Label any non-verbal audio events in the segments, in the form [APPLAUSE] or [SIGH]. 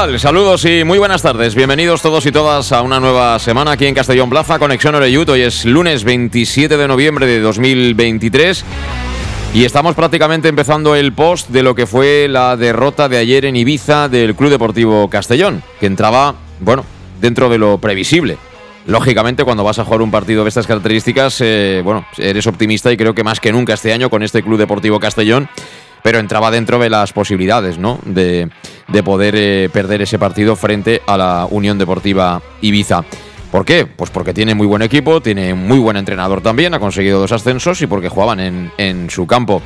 Saludos y muy buenas tardes. Bienvenidos todos y todas a una nueva semana aquí en Castellón Plaza, Conexión Oreyut. Hoy es lunes 27 de noviembre de 2023 y estamos prácticamente empezando el post de lo que fue la derrota de ayer en Ibiza del Club Deportivo Castellón, que entraba, bueno, dentro de lo previsible. Lógicamente, cuando vas a jugar un partido de estas características, eh, bueno, eres optimista y creo que más que nunca este año con este Club Deportivo Castellón pero entraba dentro de las posibilidades ¿no? de, poder eh, perder ese partido frente a la Unión Deportiva Ibiza. ¿Por qué? Pues porque tiene muy buen equipo, tiene muy buen entrenador también, ha conseguido dos ascensos y porque jugaban en, su campo.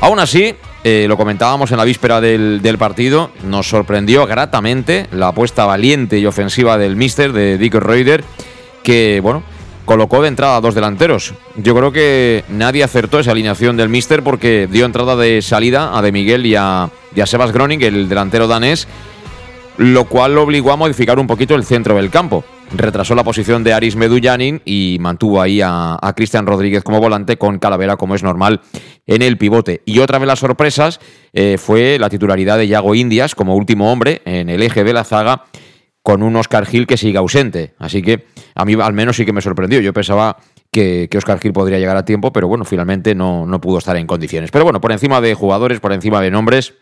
Aún así, eh, lo comentábamos en la víspera del, del, partido, nos sorprendió gratamente la apuesta valiente y ofensiva del míster, de Dick Reuter, que, bueno, colocó de entrada a dos delanteros. Yo creo que nadie acertó esa alineación del Mister porque dio entrada de salida a De Miguel y a, Sebas Groning, el delantero danés, lo cual lo obligó a modificar un poquito el centro del campo. Retrasó la posición de Aris Medullanin y mantuvo ahí a, Cristian Rodríguez como volante con Calavera, como es normal, en el pivote. Y otra de las sorpresas eh, fue la titularidad de Yago Indias como último hombre en el eje de la zaga con un Oscar Gil que sigue ausente. Así que a mí al menos sí que me sorprendió. Yo pensaba que, Oscar Gil podría llegar a tiempo, pero bueno, finalmente no, no pudo estar en condiciones. Pero bueno, por encima de jugadores, por encima de nombres,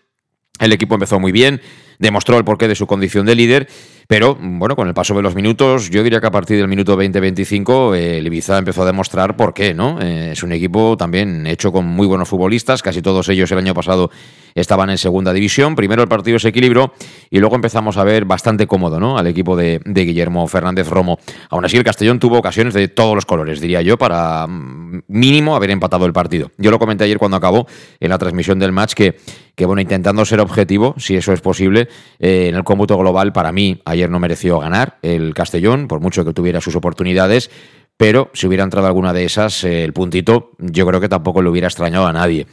el equipo empezó muy bien, demostró el porqué de su condición de líder pero bueno, con el paso de los minutos, yo diría que a partir del minuto 20-25 el Ibiza empezó a demostrar por qué, ¿no? Eh, es un equipo también hecho con muy buenos futbolistas, casi todos ellos el año pasado estaban en segunda división. Primero el partido se equilibró y luego empezamos a ver bastante cómodo, ¿no? Al equipo de, Guillermo Fernández Romo. Aún así, el Castellón tuvo ocasiones de todos los colores, diría yo, para mm, mínimo haber empatado el partido. Yo lo comenté ayer cuando acabó en la transmisión del match que, que bueno, intentando ser objetivo, si eso es posible, eh, en el cómputo global, para mí, Ayer no mereció ganar el Castellón, por mucho que tuviera sus oportunidades, pero si hubiera entrado alguna de esas, eh, el puntito yo creo que tampoco le hubiera extrañado a nadie.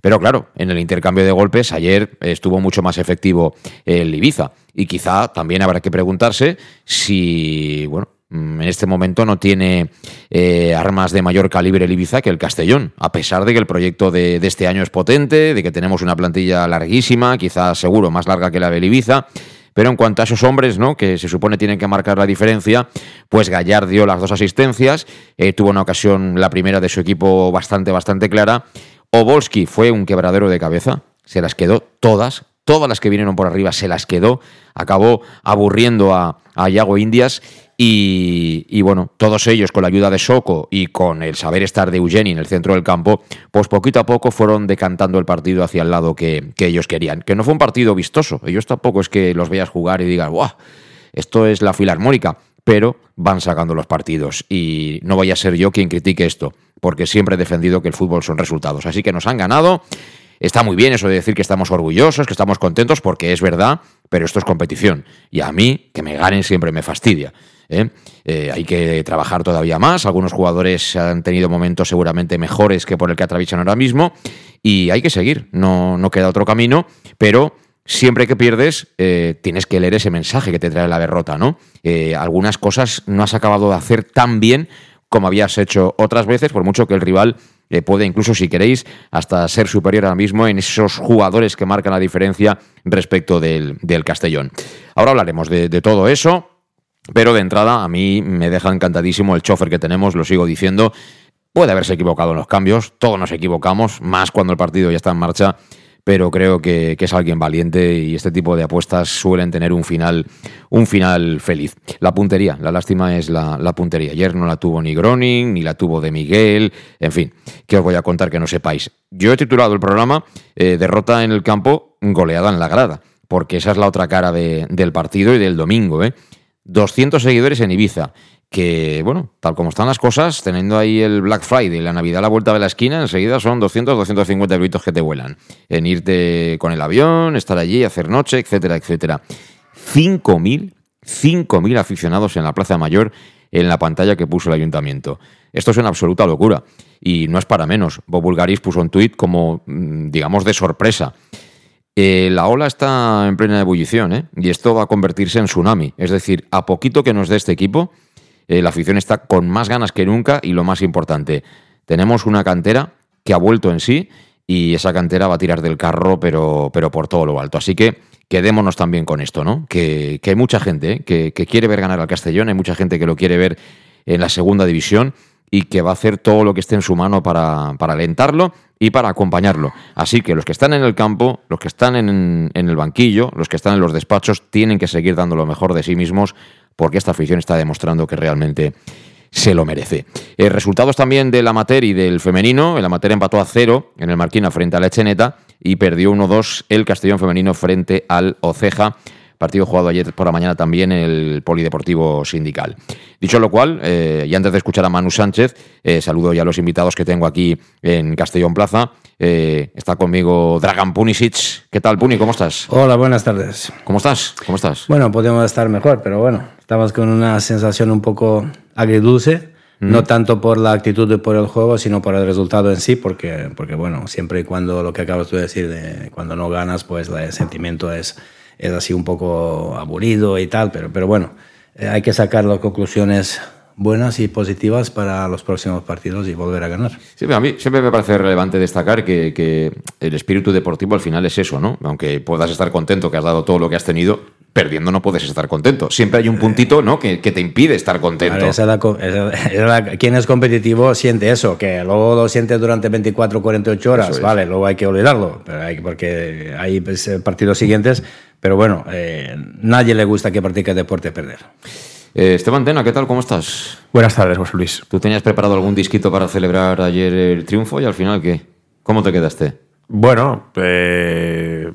Pero claro, en el intercambio de golpes ayer estuvo mucho más efectivo el Ibiza. Y quizá también habrá que preguntarse si, bueno, mm, en este momento no tiene eh, armas de mayor calibre el Ibiza que el Castellón, a pesar de que el proyecto de, este año es potente, de que tenemos una plantilla larguísima, quizás seguro más larga que la del Ibiza, pero en cuanto a esos hombres, ¿no? Que se supone tienen que marcar la diferencia, pues Gallar dio las dos asistencias, eh, tuvo una ocasión, la primera de su equipo, bastante, bastante clara. Obolski fue un quebradero de cabeza, se las quedó todas, todas las que vinieron por arriba se las quedó, acabó aburriendo a, a Yago Indias y, bueno, todos ellos con la ayuda de Soco y con el saber estar de Eugeni en el centro del campo, pues poquito a poco fueron decantando el partido hacia el lado que, ellos querían. Que no fue un partido vistoso, ellos tampoco es que los veas jugar y digas, ¡guau! Esto es la filarmónica, pero van sacando los partidos y no voy a ser yo quien critique esto, porque siempre he defendido que el fútbol son resultados. Así que nos han ganado. Está muy bien eso de decir que estamos orgullosos, que estamos contentos, porque es verdad, pero esto es competición. Y a mí, que me ganen siempre me fastidia. ¿eh? Eh, hay que trabajar todavía más. Algunos jugadores han tenido momentos seguramente mejores que por el que atraviesan ahora mismo. Y hay que seguir. No, no queda otro camino. Pero siempre que pierdes, eh, tienes que leer ese mensaje que te trae la derrota, ¿no? algunas cosas no has acabado de hacer tan bien como habías hecho otras veces, por mucho que el rival puede incluso, si queréis, hasta ser superior ahora mismo en esos jugadores que marcan la diferencia respecto del, Castellón. Ahora hablaremos de todo eso. Pero de entrada, a mí me deja encantadísimo el chofer que tenemos, lo sigo diciendo. Puede haberse equivocado en los cambios, todos nos equivocamos, más cuando el partido ya está en marcha. Pero creo que, es alguien valiente y este tipo de apuestas suelen tener un final, un final feliz. La puntería, la lástima es la, puntería. Ayer no la tuvo ni Groning, ni la tuvo de Miguel, en fin, ¿qué os voy a contar que no sepáis? Yo he titulado el programa eh, Derrota en el campo, goleada en la grada, porque esa es la otra cara del partido y del domingo. ¿eh? 200 seguidores en Ibiza que, bueno, tal como están las cosas, teniendo ahí el Black Friday, la Navidad a la vuelta de la esquina, enseguida son 200, 250 euritos que te vuelan. En irte con el avión, estar allí, hacer noche, etcétera, etcétera. 5.000, 5.000 aficionados en la Plaza Mayor en la pantalla que puso el ayuntamiento. Esto es una absoluta locura. Y no es para menos. Bob Bulgaris puso un tuit como, mm, digamos, de sorpresa. Eh, la ola está en plena ebullición, ¿eh? Y esto va a convertirse en tsunami. Es decir, a poquito que nos dé este equipo, eh, la afición está con más ganas que nunca y lo más importante, tenemos una cantera que ha vuelto en sí y esa cantera va a tirar del carro, pero, pero por todo lo alto. Así que quedémonos también con esto, ¿no? Que, hay mucha gente ¿eh? que, que, quiere ver ganar al Castellón, hay mucha gente que lo quiere ver en la segunda división y que va a hacer todo lo que esté en su mano para, para alentarlo y para acompañarlo. Así que los que están en el campo, los que están en, en el banquillo, los que están en los despachos, tienen que seguir dando lo mejor de sí mismos porque esta afición está demostrando que realmente se lo merece. Eh, resultados también del amateur y del femenino. El amateur empató a cero en el Marquina frente a la Echeneta y perdió 1-2 el Castellón femenino frente al Oceja. Partido jugado ayer por la mañana también en el Polideportivo Sindical. Dicho lo cual, eh, y antes de escuchar a Manu Sánchez, eh, saludo ya a los invitados que tengo aquí en Castellón Plaza. Eh, está conmigo Dragan Punisic. ¿Qué tal, Puni? ¿Cómo estás? Hola, buenas tardes. ¿Cómo estás? ¿Cómo estás? Bueno, podemos estar mejor, pero bueno, estamos con una sensación un poco agridulce. No tanto por la actitud y por el juego, sino por el resultado en sí, porque, porque bueno, siempre y cuando lo que acabas de decir, de cuando no ganas, pues el sentimiento es, es así un poco aburrido y tal, pero, pero bueno, eh, hay que sacar las conclusiones buenas y positivas para los próximos partidos y volver a ganar. Sí, a mí siempre me parece relevante destacar que, que, el espíritu deportivo al final es eso, ¿no? Aunque puedas estar contento que has dado todo lo que has tenido, perdiendo no puedes estar contento. Siempre hay un puntito, ¿no? Que, que te impide estar contento. [LAUGHS] quien es competitivo siente eso, que luego lo siente durante 24 48 horas, vale, luego hay que olvidarlo, pero hay, porque hay pues, partidos siguientes pero bueno, eh, nadie le gusta que practique deporte perder. Eh, Esteban Tena, ¿qué tal? ¿Cómo estás? Buenas tardes, José Luis. ¿Tú tenías preparado algún disquito para celebrar ayer el triunfo y al final qué? ¿Cómo te quedaste? Bueno, eh,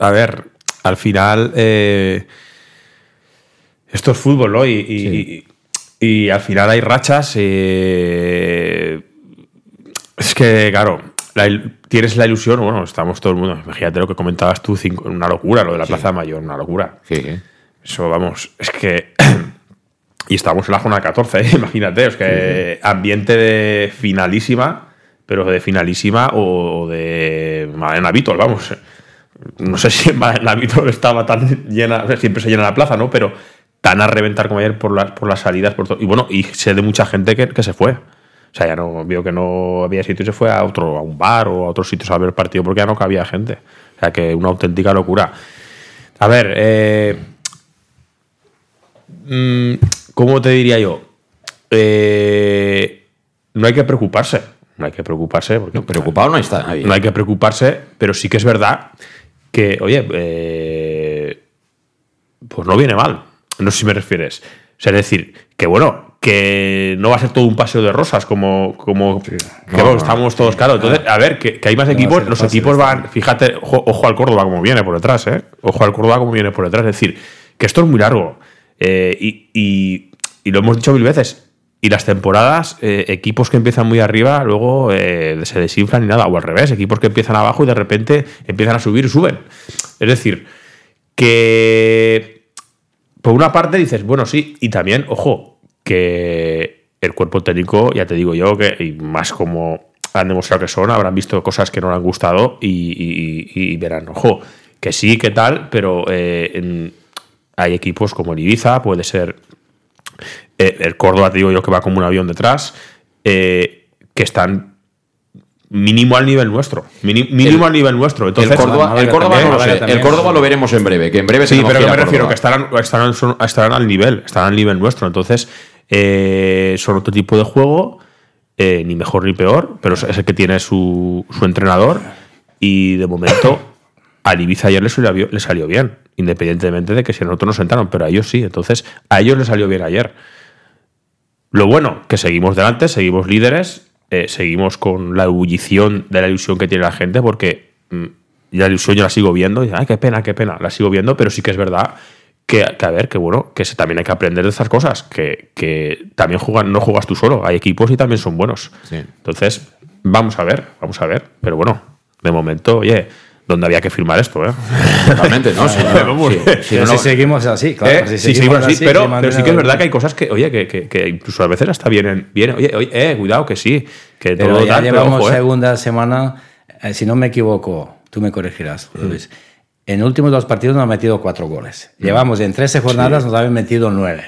a ver, al final esto es fútbol, ¿no? Y, y al final hay rachas. es que, claro, tienes la ilusión, bueno, estamos todo el mundo, imagínate lo que comentabas tú, una locura, lo de la Plaza Mayor, una locura. Sí. Eso, vamos, es que... [CLEARS THROAT] y estamos en la zona 14, ¿eh? imagínate, es que ambiente de finalísima, pero de finalísima o de Madena Vítor, vamos. No sé [LAUGHS] si en Madena Vítor estaba tan llena, siempre se llena la plaza, ¿no? Pero tan a reventar como ayer por las, por las salidas. Por todo. Y bueno, y sé de mucha gente que, que se fue. O sea, ya no vio que no había sitio y se fue a otro, a un bar o a otros sitios a ver el partido porque ya no cabía gente. O sea, que una auténtica locura. A ver, eh, mm, ¿cómo te diría yo? Eh, no hay que preocuparse. No hay que preocuparse. Porque, preocupado no está No hay que preocuparse, pero sí que es verdad que, oye, eh, pues no viene mal. No sé si me refieres. O sea, es decir, que bueno, que no va a ser todo un paseo de rosas como, como estamos todos claro. Entonces, a ver, que, hay más equipos, los equipos van, fíjate, ojo, al Córdoba como viene por detrás, ¿eh? Ojo al Córdoba como viene por detrás. Es decir, que esto es muy largo. Eh, y, lo hemos dicho mil veces. Y las temporadas, eh, equipos que empiezan muy arriba, luego eh, se desinflan y nada. O al revés, equipos que empiezan abajo y de repente empiezan a subir y suben. Es decir, que por una parte dices, bueno, sí, y también, ojo, que el cuerpo técnico, ya te digo yo, que y más como han demostrado que son, habrán visto cosas que no le han gustado y, verán, ojo, que sí, que tal, pero eh, hay equipos como el Ibiza, puede ser eh, el Córdoba, te digo yo, que va como un avión detrás, eh, que están mínimo al nivel nuestro. Mínimo al nivel nuestro. Entonces, el Córdoba, el Córdoba, lo veremos en breve. Que en breve sí, pero me refiero que estarán, estarán, estarán, al nivel, estarán al nivel nuestro. Entonces, eh, son otro tipo de juego, eh, ni mejor ni peor, pero es el que tiene su, su entrenador. Y de momento, al Ibiza ayer le salió, le salió bien, independientemente de que si a nosotros nos sentaron, pero a ellos sí. Entonces, a ellos les salió bien ayer. Lo bueno, que seguimos delante, seguimos líderes, eh, seguimos con la ebullición de la ilusión que tiene la gente, porque mm, la ilusión yo la sigo viendo, y, ay, qué pena, qué pena, la sigo viendo, pero sí que es verdad que, que, a ver, que bueno, que se, también hay que aprender de estas cosas, que, que también juegan, no juegas tú solo, hay equipos y también son buenos. Sí. Entonces, vamos a ver, vamos a ver, pero bueno, de momento, oye, ¿dónde había que firmar esto? Eh? [LAUGHS] Totalmente, ¿no? Sí, [LAUGHS] Vamos. sí, sí, Pero no, si no, seguimos así, claro. Eh, si sí, seguimos sí, sí, así, pero, pero sí que es verdad que hay cosas que, oye, que, que- que incluso a veces hasta vienen, vienen oye, oye, eh, cuidado, que sí, que Pero todo ya tal, pero llevamos ojo, eh. segunda semana, eh, si no me equivoco, tú me corregirás, Mm. En los últimos dos partidos nos han metido cuatro goles. Mm. Llevamos en 13 jornadas, nos habían metido nueve.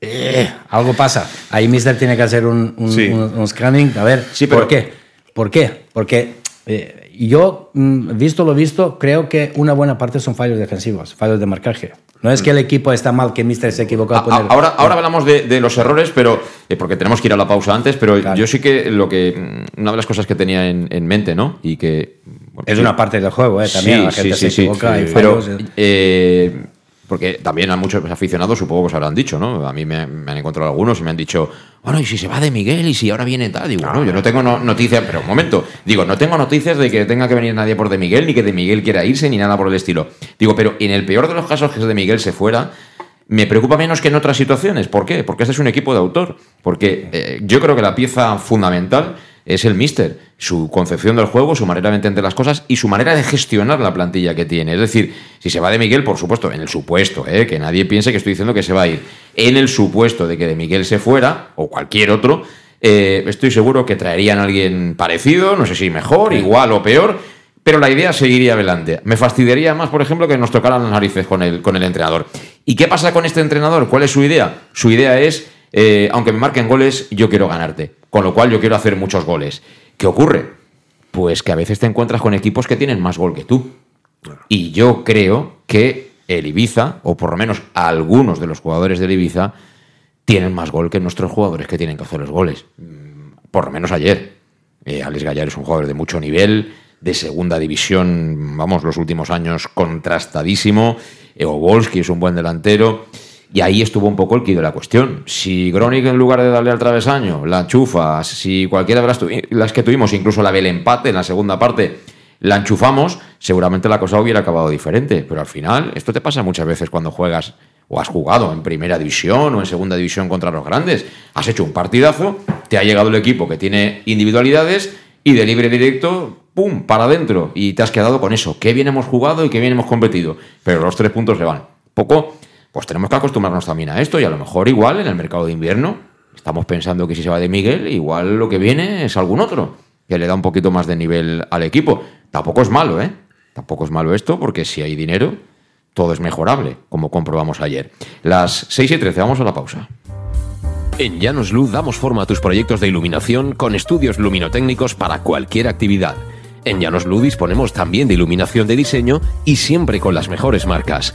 Eh, algo pasa. Ahí Mister tiene que hacer un, un, Sí. un- un scanning. A ver, Sí, pero- ¿por qué? ¿Por qué? Porque eh, yo, mm, visto lo visto, creo que una buena parte son fallos defensivos, fallos de marcaje. No es que el equipo está mal, que Mister se equivocó a poner. ahora, ahora hablamos de, de los errores, pero eh, porque tenemos que ir a la pausa antes, pero Claro. yo sí que lo que mm, una de las cosas que tenía en, en mente, ¿no? Y que es una parte del juego, eh, también. Sí, la gente sí, se sí, equivoca, hay pero eh. eh, porque también a muchos aficionados supongo que os habrán dicho, ¿no? A mí me, me han encontrado algunos y me han dicho, bueno, y si se va de Miguel y si ahora viene tal, digo, no, yo no tengo no- noticias, pero un momento, digo, no tengo noticias de que tenga que venir nadie por de Miguel, ni que de Miguel quiera irse, ni nada por el estilo. Digo, pero en el peor de los casos que de Miguel se fuera, me preocupa menos que en otras situaciones. ¿Por qué? Porque este es un equipo de autor. Porque eh, yo creo que la pieza fundamental es el míster, su concepción del juego, su manera de entender las cosas y su manera de gestionar la plantilla que tiene. Es decir, si se va de Miguel, por supuesto, en el supuesto, eh, que nadie piense que estoy diciendo que se va a ir, en el supuesto de que de Miguel se fuera, o cualquier otro, eh, estoy seguro que traerían a alguien parecido, no sé si mejor, igual o peor, pero la idea seguiría adelante. Me fastidiaría más, por ejemplo, que nos tocaran las narices con el, con el entrenador. ¿Y qué pasa con este entrenador? ¿Cuál es su idea? Su idea es, eh, aunque me marquen goles, yo quiero ganarte. Con lo cual yo quiero hacer muchos goles. ¿Qué ocurre? Pues que a veces te encuentras con equipos que tienen más gol que tú. Y yo creo que el Ibiza, o por lo menos algunos de los jugadores del Ibiza, tienen más gol que nuestros jugadores que tienen que hacer los goles. Mm, Por lo menos ayer. Eh, Alex Gallar es un jugador de mucho nivel, de segunda división, vamos, los últimos años contrastadísimo. Eobolski es un buen delantero. Y ahí estuvo un poco el quid de la cuestión. Si Gronik, en lugar de darle al travesaño, la enchufa, si cualquiera de las, las que tuvimos, incluso la del empate en la segunda parte, la enchufamos, seguramente la cosa hubiera acabado diferente. Pero al final, esto te pasa muchas veces cuando juegas o has jugado en primera división o en segunda división contra los grandes. Has hecho un partidazo, te ha llegado el equipo que tiene individualidades y de libre directo, ¡pum!, para adentro. Y te has quedado con eso. Qué bien hemos jugado y qué bien hemos competido. Pero los tres puntos se van. Poco, pues tenemos que acostumbrarnos también a esto y a lo mejor igual en el mercado de invierno estamos pensando que si se va de Miguel, igual lo que viene es algún otro que le da un poquito más de nivel al equipo. Tampoco es malo, ¿eh? Tampoco es malo esto porque si hay dinero, todo es mejorable, como comprobamos ayer. Las 6 y 13, vamos a la pausa. En Llanos Luz damos forma a tus proyectos de iluminación con estudios luminotécnicos para cualquier actividad. En Llanos Luz disponemos también de iluminación de diseño y siempre con las mejores marcas.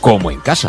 como en casa.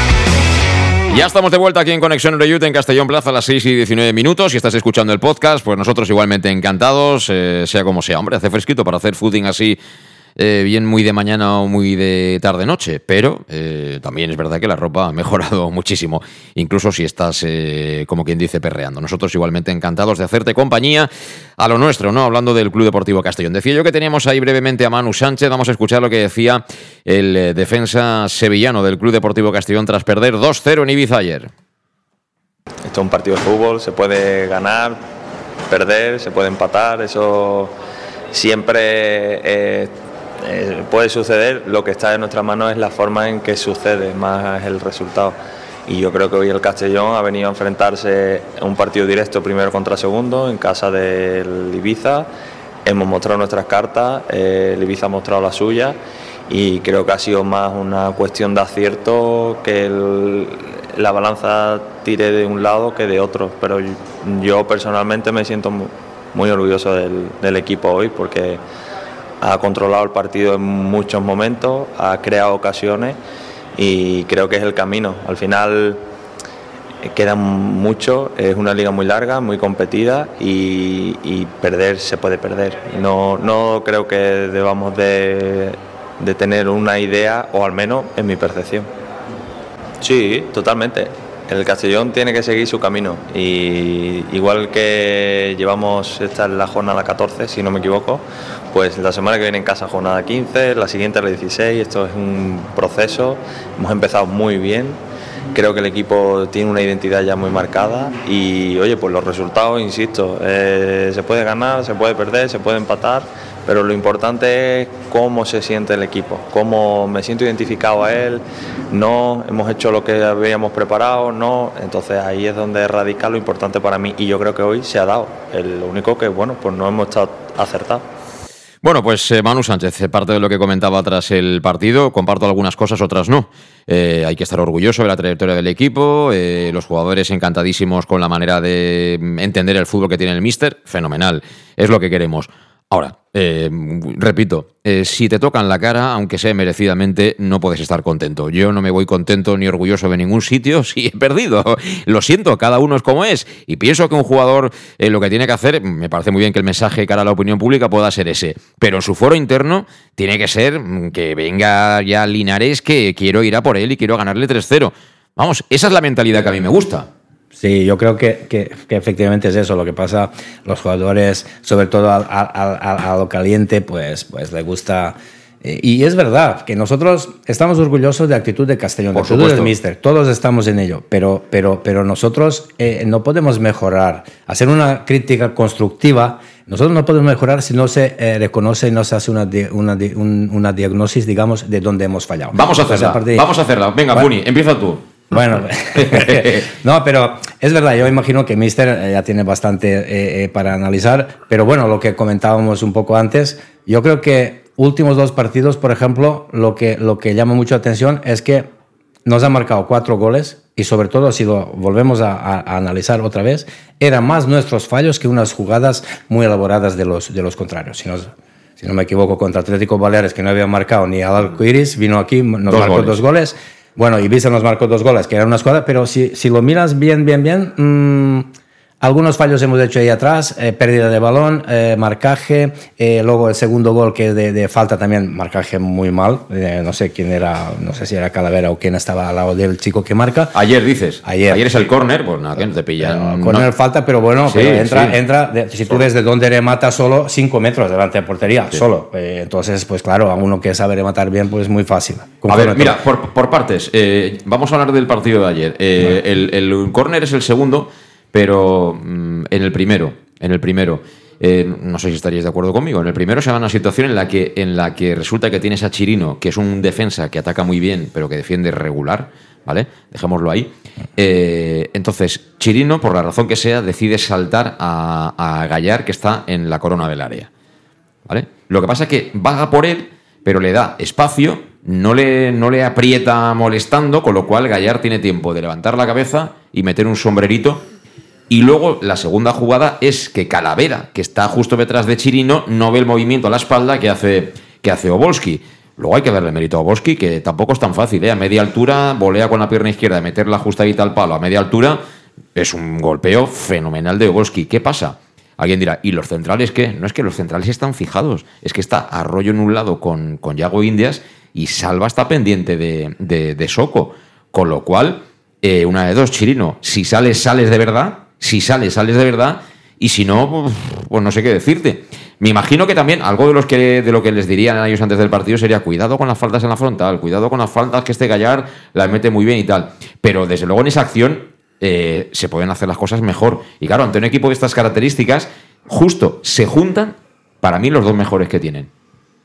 Ya estamos de vuelta aquí en Conexión Reyut en Castellón Plaza a las 6 y 19 minutos. Si estás escuchando el podcast, pues nosotros igualmente encantados, eh, sea como sea. Hombre, hace fresquito para hacer footing así, eh, bien muy de mañana o muy de tarde-noche. Pero eh, también es verdad que la ropa ha [LAUGHS] mejorado muchísimo, incluso si estás, eh, como quien dice, perreando. Nosotros igualmente encantados de hacerte compañía a lo nuestro, ¿no? Hablando del Club Deportivo Castellón. Decía yo que teníamos ahí brevemente a Manu Sánchez. Vamos a escuchar lo que decía el defensa sevillano del Club Deportivo Castellón tras perder 2-0 en Ibiza ayer. Esto es un partido de fútbol, se puede ganar, perder, se puede empatar, eso siempre eh, eh, puede suceder. Lo que está en nuestras manos es la forma en que sucede, más el resultado. Y yo creo que hoy el Castellón ha venido a enfrentarse un partido directo primero contra segundo en casa del Ibiza. Hemos mostrado nuestras cartas, eh, el Ibiza ha mostrado la suya y creo que ha sido más una cuestión de acierto que la balanza tire de un lado que de otro. Pero yo- personalmente me siento mu- muy orgulloso del equipo hoy porque ha controlado el partido en muchos momentos, ha creado ocasiones y creo que es el camino. Al final eh, queda mucho, es una liga muy larga, muy competida y, perder se puede perder. No, no creo que debamos de, de tener una idea, o al menos en mi percepción. Sí, totalmente. El Castellón tiene que seguir su camino y igual que llevamos esta es la jornada 14, si no me equivoco, pues la semana que viene en casa jornada 15, la siguiente la 16, esto es un proceso, hemos empezado muy bien, creo que el equipo tiene una identidad ya muy marcada y oye, pues los resultados, insisto, eh, se puede ganar, se puede perder, se puede empatar, pero lo importante es cómo se siente el equipo, cómo me siento identificado a él, no hemos hecho lo que habíamos preparado, no, entonces ahí es donde radica lo importante para mí y yo creo que hoy se ha dado, lo único que bueno, pues no hemos estado acertados. Bueno, pues eh, Manu Sánchez, parte de lo que comentaba tras el partido, comparto algunas cosas, otras no. Eh, hay que estar orgulloso de la trayectoria del equipo, eh, los jugadores encantadísimos con la manera de mm, entender el fútbol que tiene el míster, fenomenal, es lo que queremos. Ahora, eh, repito, eh, si te tocan la cara, aunque sea merecidamente, no puedes estar contento. Yo no me voy contento ni orgulloso de ningún sitio [LAUGHS] si he perdido. Lo siento, cada uno es como es. Y pienso que un jugador eh, lo que tiene que hacer, me parece muy bien que el mensaje cara a la opinión pública pueda ser ese. Pero en su foro interno tiene que ser mm, que venga ya Linares, que quiero ir a por él y quiero ganarle 3-0. Vamos, esa es la mentalidad que a mí me gusta. Sí, yo creo que, que, que, efectivamente es eso. Lo que pasa, los jugadores, sobre todo a, a, a, lo caliente, pues, pues le gusta. Eh, y es verdad que nosotros estamos orgullosos de la actitud de Castellón, de la actitud del Mister. Todos estamos en ello. Pero, pero, pero nosotros eh, no podemos mejorar. Hacer una crítica constructiva. Nosotros no podemos mejorar si no se eh, reconoce y no se hace una, una, un, una diagnosis, digamos, de dónde hemos fallado. Vamos a hacerla. Entonces, a vamos a hacerla. Venga, bueno, Puni, empieza tú. Bueno, [LAUGHS] [LAUGHS] no, pero es verdad, yo imagino que Mister ya tiene bastante eh, eh, para analizar, pero bueno, lo que comentábamos un poco antes, yo creo que últimos dos partidos, por ejemplo, lo que, lo que llama mucho atención es que nos ha marcado cuatro goles y sobre todo si lo volvemos a, a, a, analizar otra vez, eran más nuestros fallos que unas jugadas muy elaboradas de los, de los contrarios. Si, nos, si no me equivoco, contra Atlético Baleares, que no había marcado ni al Arcoiris, vino aquí, nos dos marcó goles. dos goles bueno, Ibiza nos marcó dos goles, que era una escuadra, pero si, si lo miras bien, bien, bien, mmm, algunos fallos hemos hecho ahí atrás, eh, pérdida de balón, eh, marcaje, eh, luego el segundo gol que de, de falta también, marcaje muy mal, eh, no sé quién era, no sé si era Calavera o quién estaba al lado del chico que marca. Ayer dices, ayer, ayer es el córner, pues nada, que no te pillan. Córner no. falta, pero bueno, sí, pero entra, sí. entra de, si tú ves de dónde remata solo 5 metros delante de portería, sí. solo. entonces, pues claro, a uno que sabe rematar bien, pues muy fácil. A ver, mira, por, por partes, vamos a hablar del partido de ayer. el, el córner es el segundo pero mmm, en el primero, en el primero, eh, no sé si estaríais de acuerdo conmigo, en el primero se da una situación en la, que, en la que resulta que tienes a Chirino, que es un defensa que ataca muy bien, pero que defiende regular, ¿vale? Dejémoslo ahí. Eh, entonces, Chirino, por la razón que sea, decide saltar a, a Gallar, que está en la corona del área, ¿vale? Lo que pasa es que vaga por él, pero le da espacio, no le, no le aprieta molestando, con lo cual Gallar tiene tiempo de levantar la cabeza y meter un sombrerito y luego la segunda jugada es que Calavera, que está justo detrás de Chirino, no ve el movimiento a la espalda que hace, que hace Obolski. Luego hay que darle mérito a Obolski, que tampoco es tan fácil. ¿eh? A media altura, volea con la pierna izquierda, meterla justadita al palo a media altura, es un golpeo fenomenal de Obolski. ¿Qué pasa? Alguien dirá, ¿y los centrales qué? No es que los centrales están fijados, es que está Arroyo en un lado con, con Yago Indias y Salva está pendiente de, de, de Soco. Con lo cual, eh, una de dos, Chirino, si sales, sales de verdad si sales, sales de verdad. Y si no, pues, no sé qué decirte. Me imagino que también algo de, los que, de lo que les dirían a ellos antes del partido sería cuidado con las faltas en la frontal, cuidado con las faltas que este Gallar las mete muy bien y tal. Pero desde luego en esa acción eh, se pueden hacer las cosas mejor. Y claro, ante un equipo de estas características, justo se juntan para mí los dos mejores que tienen.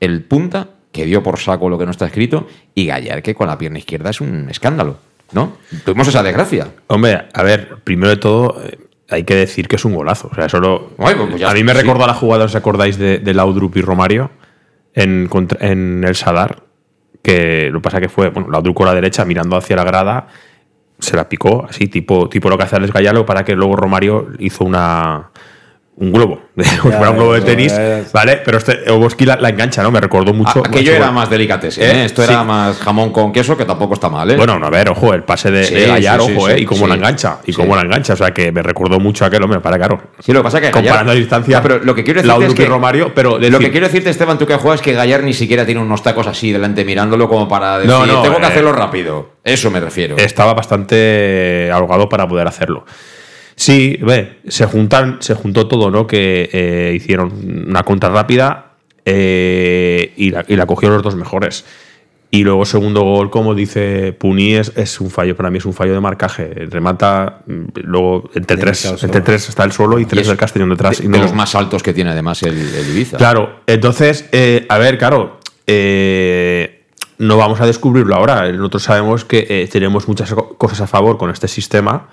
El punta, que dio por saco lo que no está escrito, y Gallar, que con la pierna izquierda es un escándalo. ¿No? Tuvimos esa desgracia. Hombre, a ver, primero de todo, eh, hay que decir que es un golazo. O sea, solo. Bueno, pues a mí me sí. recordó la jugada, ¿os acordáis de, de Laudrup y Romario en, en el Sadar? Que lo que pasa que fue, bueno, Laudrup con la derecha mirando hacia la grada, se la picó, así, tipo, tipo lo que hace Alex Gallalo, para que luego Romario hizo una un globo, [LAUGHS] fuera un globo de tenis, es. ¿vale? Pero este Oboski la, la engancha, ¿no? Me recordó mucho. A- Aquello mucho- era más delicatessen, ¿Eh? ¿eh? Esto era más jamón con queso, que tampoco está mal, ¿eh? Bueno, no, a ver, ojo, el pase de, Sí, de Gallar, sí, ojo, sí, ¿eh? Y cómo sí. la engancha, y Sí. cómo la engancha. O sea, que me recordó mucho a aquel hombre, para claro. Sí, lo que pasa es que Comparando Gallar- a distancia, No, pero lo que quiero la decirte es Duque que Romario, pero lo decir- que quiero decirte, Esteban, tú que juegas, es que Gallar ni siquiera tiene unos tacos así delante mirándolo como para decir, No, no, tengo que eh, hacerlo rápido. Eso me refiero. estaba bastante ahogado para poder hacerlo. Sí, ve, se juntan, se juntó todo, ¿no? Que eh, hicieron una contra rápida eh, y, la, y la cogieron los dos mejores. Y luego segundo gol, como dice Puni, es, es un fallo, para mí es un fallo de marcaje. Remata, mm, luego entre tres, entre tres está el solo y tres es del Castellón detrás. de, y de los más altos que tiene además el, el Ibiza. Claro, entonces, eh, a ver, claro, eh, no vamos a descubrirlo ahora. Nosotros sabemos que tenemos muchas co- cosas a favor con este sistema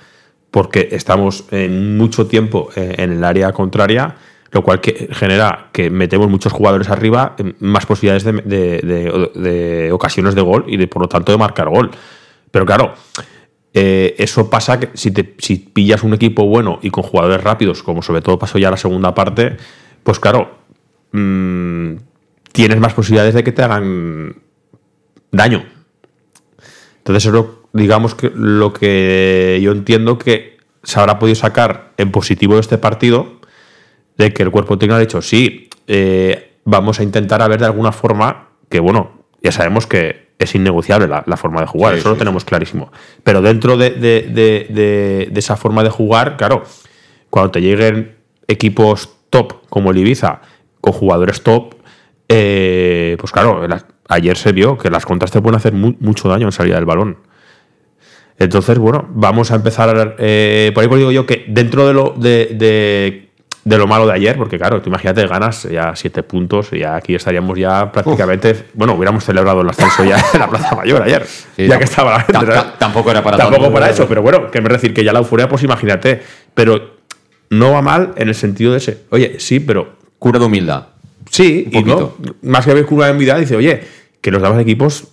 porque estamos en mucho tiempo eh, en el área contraria, lo cual que genera que metemos muchos jugadores arriba, eh, más posibilidades de, de- de- de ocasiones de gol y de, por lo tanto de marcar gol. Pero claro, eh, eso pasa que si, te, si pillas un equipo bueno y con jugadores rápidos, como sobre todo pasó ya la segunda parte, pues claro, mm, tienes más posibilidades de que te hagan daño. Entonces, eso, digamos que lo que yo entiendo que se habrá podido sacar en positivo de este partido, de que el cuerpo técnico ha dicho, sí, eh, vamos a intentar a ver de alguna forma que, bueno, ya sabemos que es innegociable la, la forma de jugar, Sí, eso lo sí, tenemos clarísimo. Pero dentro de, de- de- de- de esa forma de jugar, claro, cuando te lleguen equipos top como el Ibiza, con jugadores top, eh, pues claro, la- ayer se vio que las contras te pueden hacer mu- mucho daño en salida del balón. Entonces, bueno, vamos a empezar. eh, por ahí pues digo yo que dentro de lo, de, de- de lo malo de ayer, porque claro, tú imagínate, ganas ya siete puntos y ya aquí estaríamos ya prácticamente. Bueno, hubiéramos celebrado el ascenso ya en la Plaza Mayor ayer. Sí, ya que estaba la gente. tampoco era para Tampoco tanto. para eso, pero bueno, que me decir que ya la euforia, pues imagínate. Pero no va mal en el sentido de ese. Oye, sí, pero Cura de humildad. Sí, Un y no, más que haber curva de envidia, dice, oye, que los demás equipos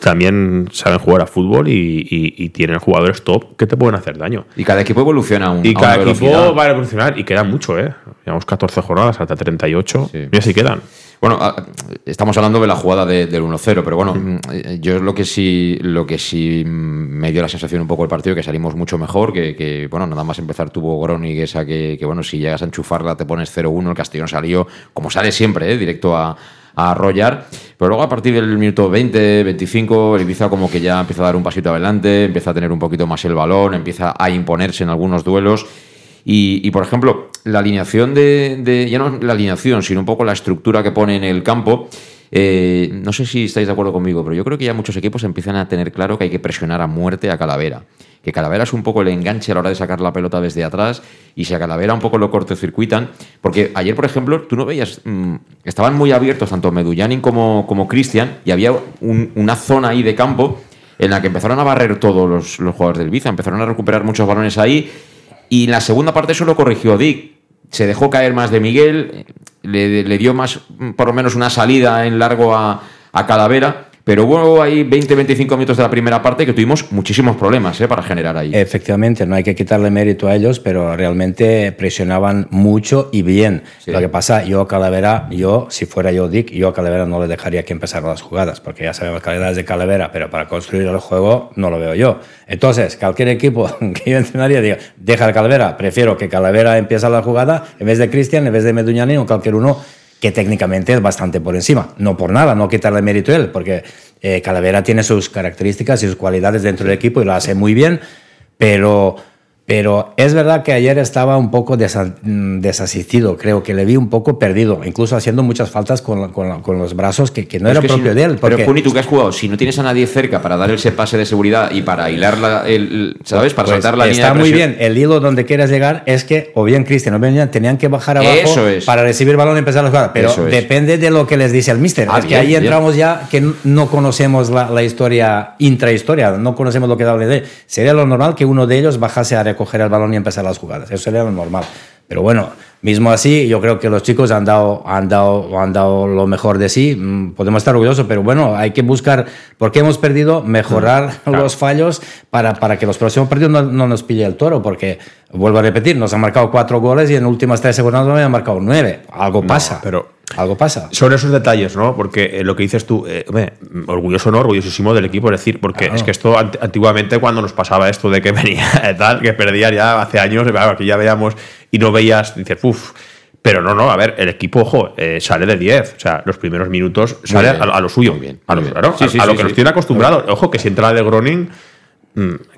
también saben jugar a fútbol y, y- y tienen jugadores top que te pueden hacer daño. Y cada equipo evoluciona un, Y cada equipo velocidad. va a evolucionar y quedan mucho, ¿eh? Llevamos 14 jornadas hasta 38. Sí. Y así quedan. Bueno, ah, estamos hablando de la jugada de- del 1-0, pero bueno, mm, eh, yo lo que sí lo que sí me dio la sensación un poco del partido que salimos mucho mejor, que, que, bueno, nada más empezar tuvo Gronig esa que, que, bueno, si llegas a enchufarla te pones 0-1, el Castellón salió, como sale siempre, eh, directo a, arrollar, pero luego a partir del minuto 20, 25, el Ibiza como que ya empieza a dar un pasito adelante, empieza a tener un poquito más el balón, empieza a imponerse en algunos duelos. Y, por ejemplo, la alineación de- Ya no la alineación, sino un poco la estructura que pone en el campo. Eh, no sé si estáis de acuerdo conmigo, pero yo creo que ya muchos equipos empiezan a tener claro que hay que presionar a muerte a Calavera. Que Calavera es un poco el enganche a la hora de sacar la pelota desde atrás y si a Calavera un poco lo cortocircuitan. Porque ayer, por ejemplo, tú no veías. mm, estaban muy abiertos tanto Medullanin como, como Cristian y había un- una zona ahí de campo en la que empezaron a barrer todos los, jugadores del Biza, empezaron a recuperar muchos balones ahí y en la segunda parte eso lo corrigió Dick. Se dejó caer más de Miguel, le, dio más, por lo menos una salida en largo a, a Calavera, pero hubo ahí 20-25 minutos de la primera parte que tuvimos muchísimos problemas eh, para generar ahí. Efectivamente, no hay que quitarle mérito a ellos, pero realmente presionaban mucho y bien. Sí. Lo que pasa, yo a Calavera, yo, si fuera yo Dick, yo a Calavera no le dejaría que empezara las jugadas, porque ya sabemos calidades de Calavera, pero para construir el juego no lo veo yo. Entonces, cualquier equipo [LAUGHS] que yo entrenaría, digo, deja a Calavera, prefiero que Calavera empiece la jugada en vez de Cristian, en vez de Meduñani o cualquier uno que técnicamente es bastante por encima. No por nada, no quitarle mérito a él, porque eh, Calavera tiene sus características y sus cualidades dentro del equipo y lo hace muy bien, pero, pero es verdad que ayer estaba un poco desa- mm, desasistido, creo que le vi un poco perdido, incluso haciendo muchas faltas con, la- con la- con los brazos que, que no era es que propio si- de él. Porque, Pero Puni, tú que has jugado, si no tienes a nadie cerca para dar ese pase de seguridad y para hilar la, el, ¿sabes? Para pues, saltar la línea está muy bien. El hilo donde quieras llegar es que o bien Cristian o bien tenían que bajar abajo Eso es. para recibir balón y empezar la jugada. Pero Eso es. depende de lo que les dice el mister. Ah, es que bien, ahí bien. entramos ya que no conocemos la, la historia, intrahistoria, no conocemos lo que da de. Sería lo normal que uno de ellos bajase a recoger el balón y empezar las jugadas. Eso sería lo normal. Pero bueno, mismo así, yo creo que los chicos han dado, han dado, han dado lo mejor de sí. Mm, Podemos estar orgullosos, pero bueno, hay que buscar, porque hemos perdido, mejorar los fallos para, para que los próximos partidos no, no nos pille el toro, porque, vuelvo a repetir, nos han marcado cuatro goles y en últimas tres segundos nos han marcado nueve. Algo pasa. pero algo pasa. Son esos detalles, ¿no? Porque eh, lo que dices tú, eh, hombre, orgulloso no, orgullosísimo del equipo, es decir, porque Claro. es que esto ant- antiguamente cuando nos pasaba esto de que [LAUGHS] venía tal, que perdía ya hace años, claro, aquí ya veíamos y no veías, dices, uff. Pero no, no, a ver, el equipo, ojo, eh, sale de 10. O sea, los primeros minutos sale a, a lo suyo. muy bien, a lo, claro, Sí, a- sí, a lo sí, que nos tiene acostumbrados. Ojo, que si entra de Groning,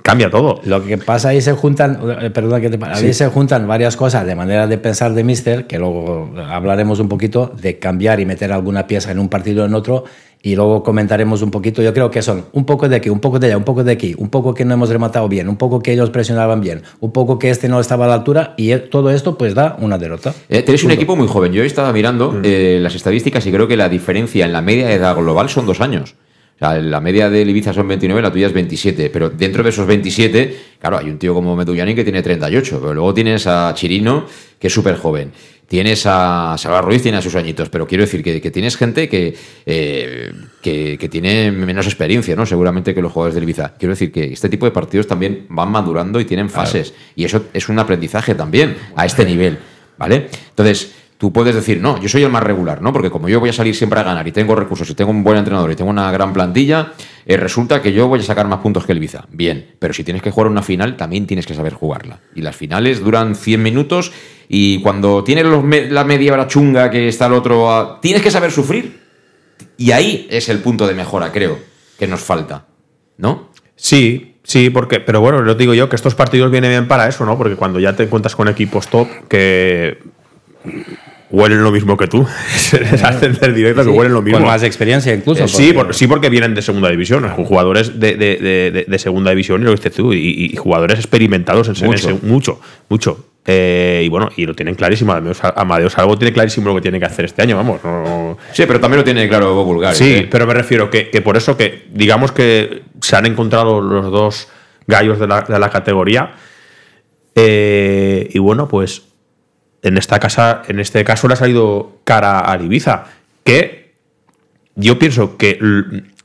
cambia todo. Lo que pasa ahí se juntan, eh, perdona que te ahí se juntan varias cosas de manera de pensar de Mister, que luego hablaremos un poquito de cambiar y meter alguna pieza en un partido o en otro, y luego comentaremos un poquito. Yo creo que son un poco de aquí, un poco de allá, un poco de aquí, un poco que no hemos rematado bien, un poco que ellos presionaban bien, un poco que este no estaba a la altura, y eh, todo esto pues da una derrota. Eh, tenéis un equipo muy joven. Yo estaba mirando eh, las estadísticas y creo que la diferencia en la media de edad global son dos años. La media de Ibiza son 29, la tuya es 27. Pero dentro de esos 27, claro, hay un tío como Medullani que tiene 38. Pero luego tienes a Chirino, que es súper joven. Tienes a Salva Ruiz, tiene a sus añitos. Pero quiero decir que, que tienes gente que, eh, que, que tiene menos experiencia, ¿no? Seguramente que los jugadores del Ibiza. Quiero decir que este tipo de partidos también van madurando y tienen fases. Y eso es un aprendizaje también a este nivel. ¿Vale? Entonces, tú puedes decir, no, yo soy el más regular, ¿no? Porque como yo voy a salir siempre a ganar y tengo recursos y tengo un buen entrenador y tengo una gran plantilla, eh, resulta que yo voy a sacar más puntos que el Ibiza. Bien, pero si tienes que jugar una final, también tienes que saber jugarla. Y las finales duran 100 minutos y cuando tienes la media hora chunga que está el otro, a- tienes que saber sufrir. Y ahí es el punto de mejora, creo, que nos falta, ¿no? Sí, sí, porque, pero bueno, lo digo yo que estos partidos vienen bien para eso, ¿no? Porque cuando ya te encuentras con equipos top que huelen lo mismo que tú, [LAUGHS] es ascender directo que Sí, huelen lo mismo. Con más experiencia incluso. Eh, sí, por- sí, porque vienen de segunda división, jugadores de, de- de- segunda división y lo dices tú, y, y jugadores experimentados en Mucho. mucho, mucho, mucho. Eh, y bueno, y lo tienen clarísimo. Amadeo Salvo tiene clarísimo lo que tiene que hacer este año, vamos. no- Sí, pero también lo tiene claro Vulgar. Sí, pero me refiero que, que por eso que digamos que se han encontrado los dos gallos de la, de la categoría. Eh, y bueno, pues en esta casa, en este caso le ha salido cara a Ibiza, que yo pienso que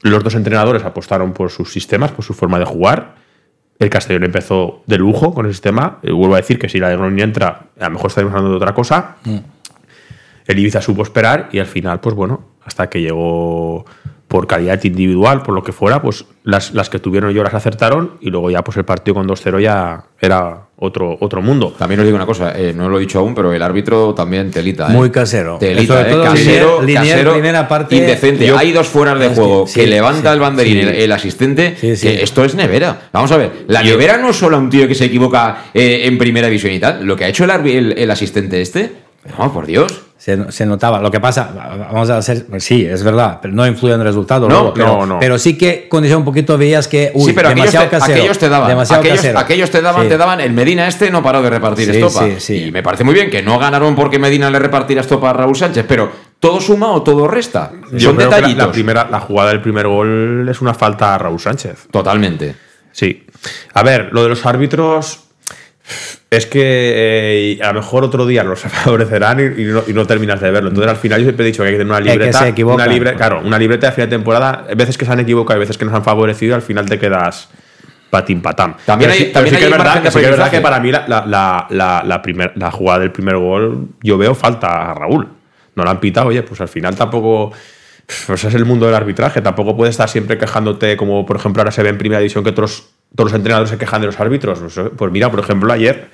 los dos entrenadores apostaron por sus sistemas, por su forma de jugar. El Castellón empezó de lujo con el sistema. Eh, vuelvo a decir que si la de Groningen entra, a lo mejor estaremos hablando de otra cosa. El Ibiza supo esperar y al final, pues bueno, hasta que llegó por calidad individual, por lo que fuera, pues las, las que tuvieron yo las acertaron y luego ya pues el partido con 2-0 ya era otro, otro mundo. También os digo una cosa, eh, no lo he dicho aún, pero el árbitro también telita. ¿eh? Muy casero. Telita, Sobre ¿eh? todo casero, linier- linier, casero, primera parte, indecente. yo- Hay dos fueras de juego que, levanta sí, el banderín sí. el, el asistente. Sí, sí. que esto es nevera. Vamos a ver, la nevera no es solo un tío que se equivoca eh, en primera división y tal. Lo que ha hecho el, el- el asistente este, no, por Dios. Se, se notaba. Lo que pasa, vamos a hacer, pues sí, es verdad, pero no influye en el resultado. No, luego, pero, no, no. pero sí que condiciona un poquito, veías que, uy, sí, pero aquellos demasiado te, casero. aquellos te daban. demasiado Aquellos, casero. aquellos te daban, Sí. te daban. El Medina este no paró de repartir Sí, estopa. sí, sí. Y me parece muy bien que no ganaron porque Medina le repartiera estopa a Raúl Sánchez, pero todo suma o todo resta. Yo Son creo que la- detallitos. La, primera, la jugada del primer gol es una falta a Raúl Sánchez. Totalmente. Sí. A ver, lo de los árbitros es que eh, a lo mejor otro día los [LAUGHS] favorecerán y, y no, y no terminas de verlo. Entonces al final yo siempre he dicho que hay que tener una que libreta. se equivocan. una libre, claro, una libreta de final de temporada. Hay veces que se han equivocado, hay veces que nos han favorecido y al final te quedas patín patam. También hay- sí- también sí que hay es verdad, que sí que es verdad que para mí la, la, la, la- la primer- la jugada del primer gol yo veo falta a Raúl. No la han pitado, oye, pues al final tampoco. Pues es el mundo del arbitraje. Tampoco puedes estar siempre quejándote, como por ejemplo ahora se ve en primera división que otros, todos los entrenadores se quejan de los árbitros. Pues, Pues mira, por ejemplo, ayer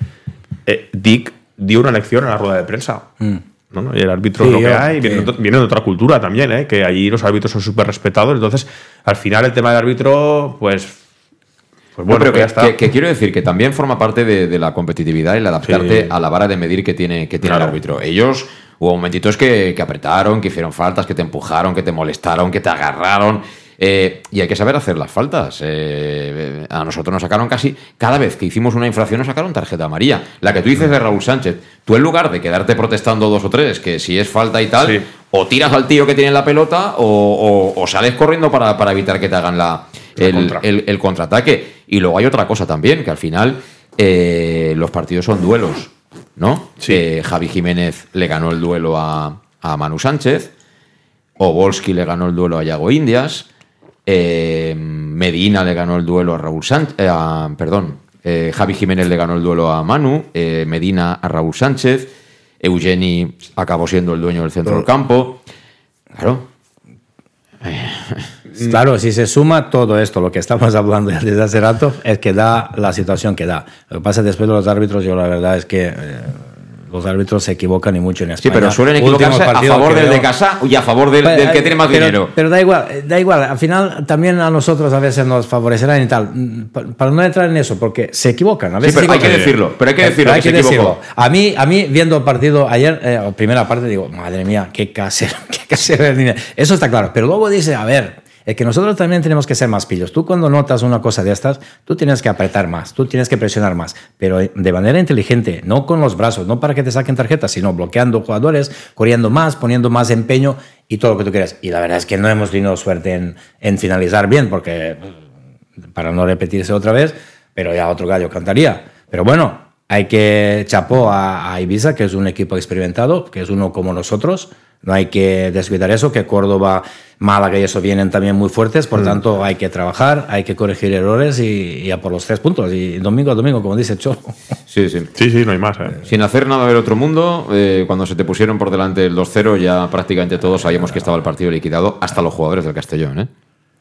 eh, Dick dio una lección en la rueda de prensa. ¿no? Y el árbitro Sí, es lo que yo- hay, viene, que- de- viene de otra cultura también, ¿eh? que allí los árbitros son súper respetados. Entonces, al final el tema del árbitro, pues. Pues No, bueno, pero que que, ya está. que- que quiero decir que también forma parte de, de la competitividad y el adaptarte Sí. a la vara de medir que tiene, que tiene Claro. el árbitro. Ellos hubo momentitos que, que apretaron, que hicieron faltas, que te empujaron, que te molestaron, que te agarraron. Eh, y hay que saber hacer las faltas. Eh, a nosotros nos sacaron casi, cada vez que hicimos una infracción, nos sacaron tarjeta amarilla. La que tú dices de Raúl Sánchez. Tú en lugar de quedarte protestando dos o tres, que si es falta y tal, Sí. o tiras al tío que tiene la pelota o, o- o sales corriendo para, para evitar que te hagan la, el, contra. el- el contraataque. Y luego hay otra cosa también, que al final eh, los partidos son duelos. ¿no? Eh, Javi Jiménez le ganó el duelo a, a Manu Sánchez. Obolski le ganó el duelo a Yago Indias. Eh, Medina le ganó el duelo a Raúl Sánchez. perdón. eh, Javi Jiménez le ganó el duelo a Manu. eh, Medina a Raúl Sánchez. Eugeni acabó siendo el dueño del centro del campo. Claro. [LAUGHS] Claro, si se suma todo esto, lo que estamos hablando desde hace rato, es que da la situación que da. Lo que pasa después de los árbitros, yo la verdad es que eh, los árbitros se equivocan y mucho en Sí, España. pero suelen equivocarse a favor que del de casa y a favor del, del que tiene más pero, dinero. Pero da igual, eh, da igual. Al final también a nosotros a veces nos favorecerán y tal. Mm, pa- Para no entrar en eso, porque se equivocan. A Sí, veces pero se hay que decirlo, pero hay que Eh, decirlo, que se equivocó. A mí, a mí, viendo el partido ayer, eh, primera parte, digo, madre mía, qué casero, [LAUGHS] qué casero el dinero. Eso está claro. Pero luego dice, a ver, es que nosotros también tenemos que ser más pillos. Tú cuando notas una cosa de estas, tú tienes que apretar más, tú tienes que presionar más, pero de manera inteligente, no con los brazos, no para que te saquen tarjetas, sino bloqueando jugadores, corriendo más, poniendo más empeño y todo lo que tú quieras. Y la verdad es que no hemos tenido suerte en, en finalizar bien, porque para no repetirse otra vez, pero ya otro gallo cantaría. Pero bueno, hay que chapó a, a Ibiza, que es un equipo experimentado, que es uno como nosotros. No hay que descuidar eso, que Córdoba, Málaga y eso vienen también muy fuertes, por tanto hay que trabajar, hay que corregir errores y, y a por los tres puntos. Y domingo a domingo, como dice Cholo. Sí, sí. Sí, sí, no hay más. ¿eh? Sin hacer nada del otro mundo, eh, cuando se te pusieron por delante el 2-0, ya prácticamente todos sabíamos que estaba el partido liquidado, hasta los jugadores del Castellón, ¿eh?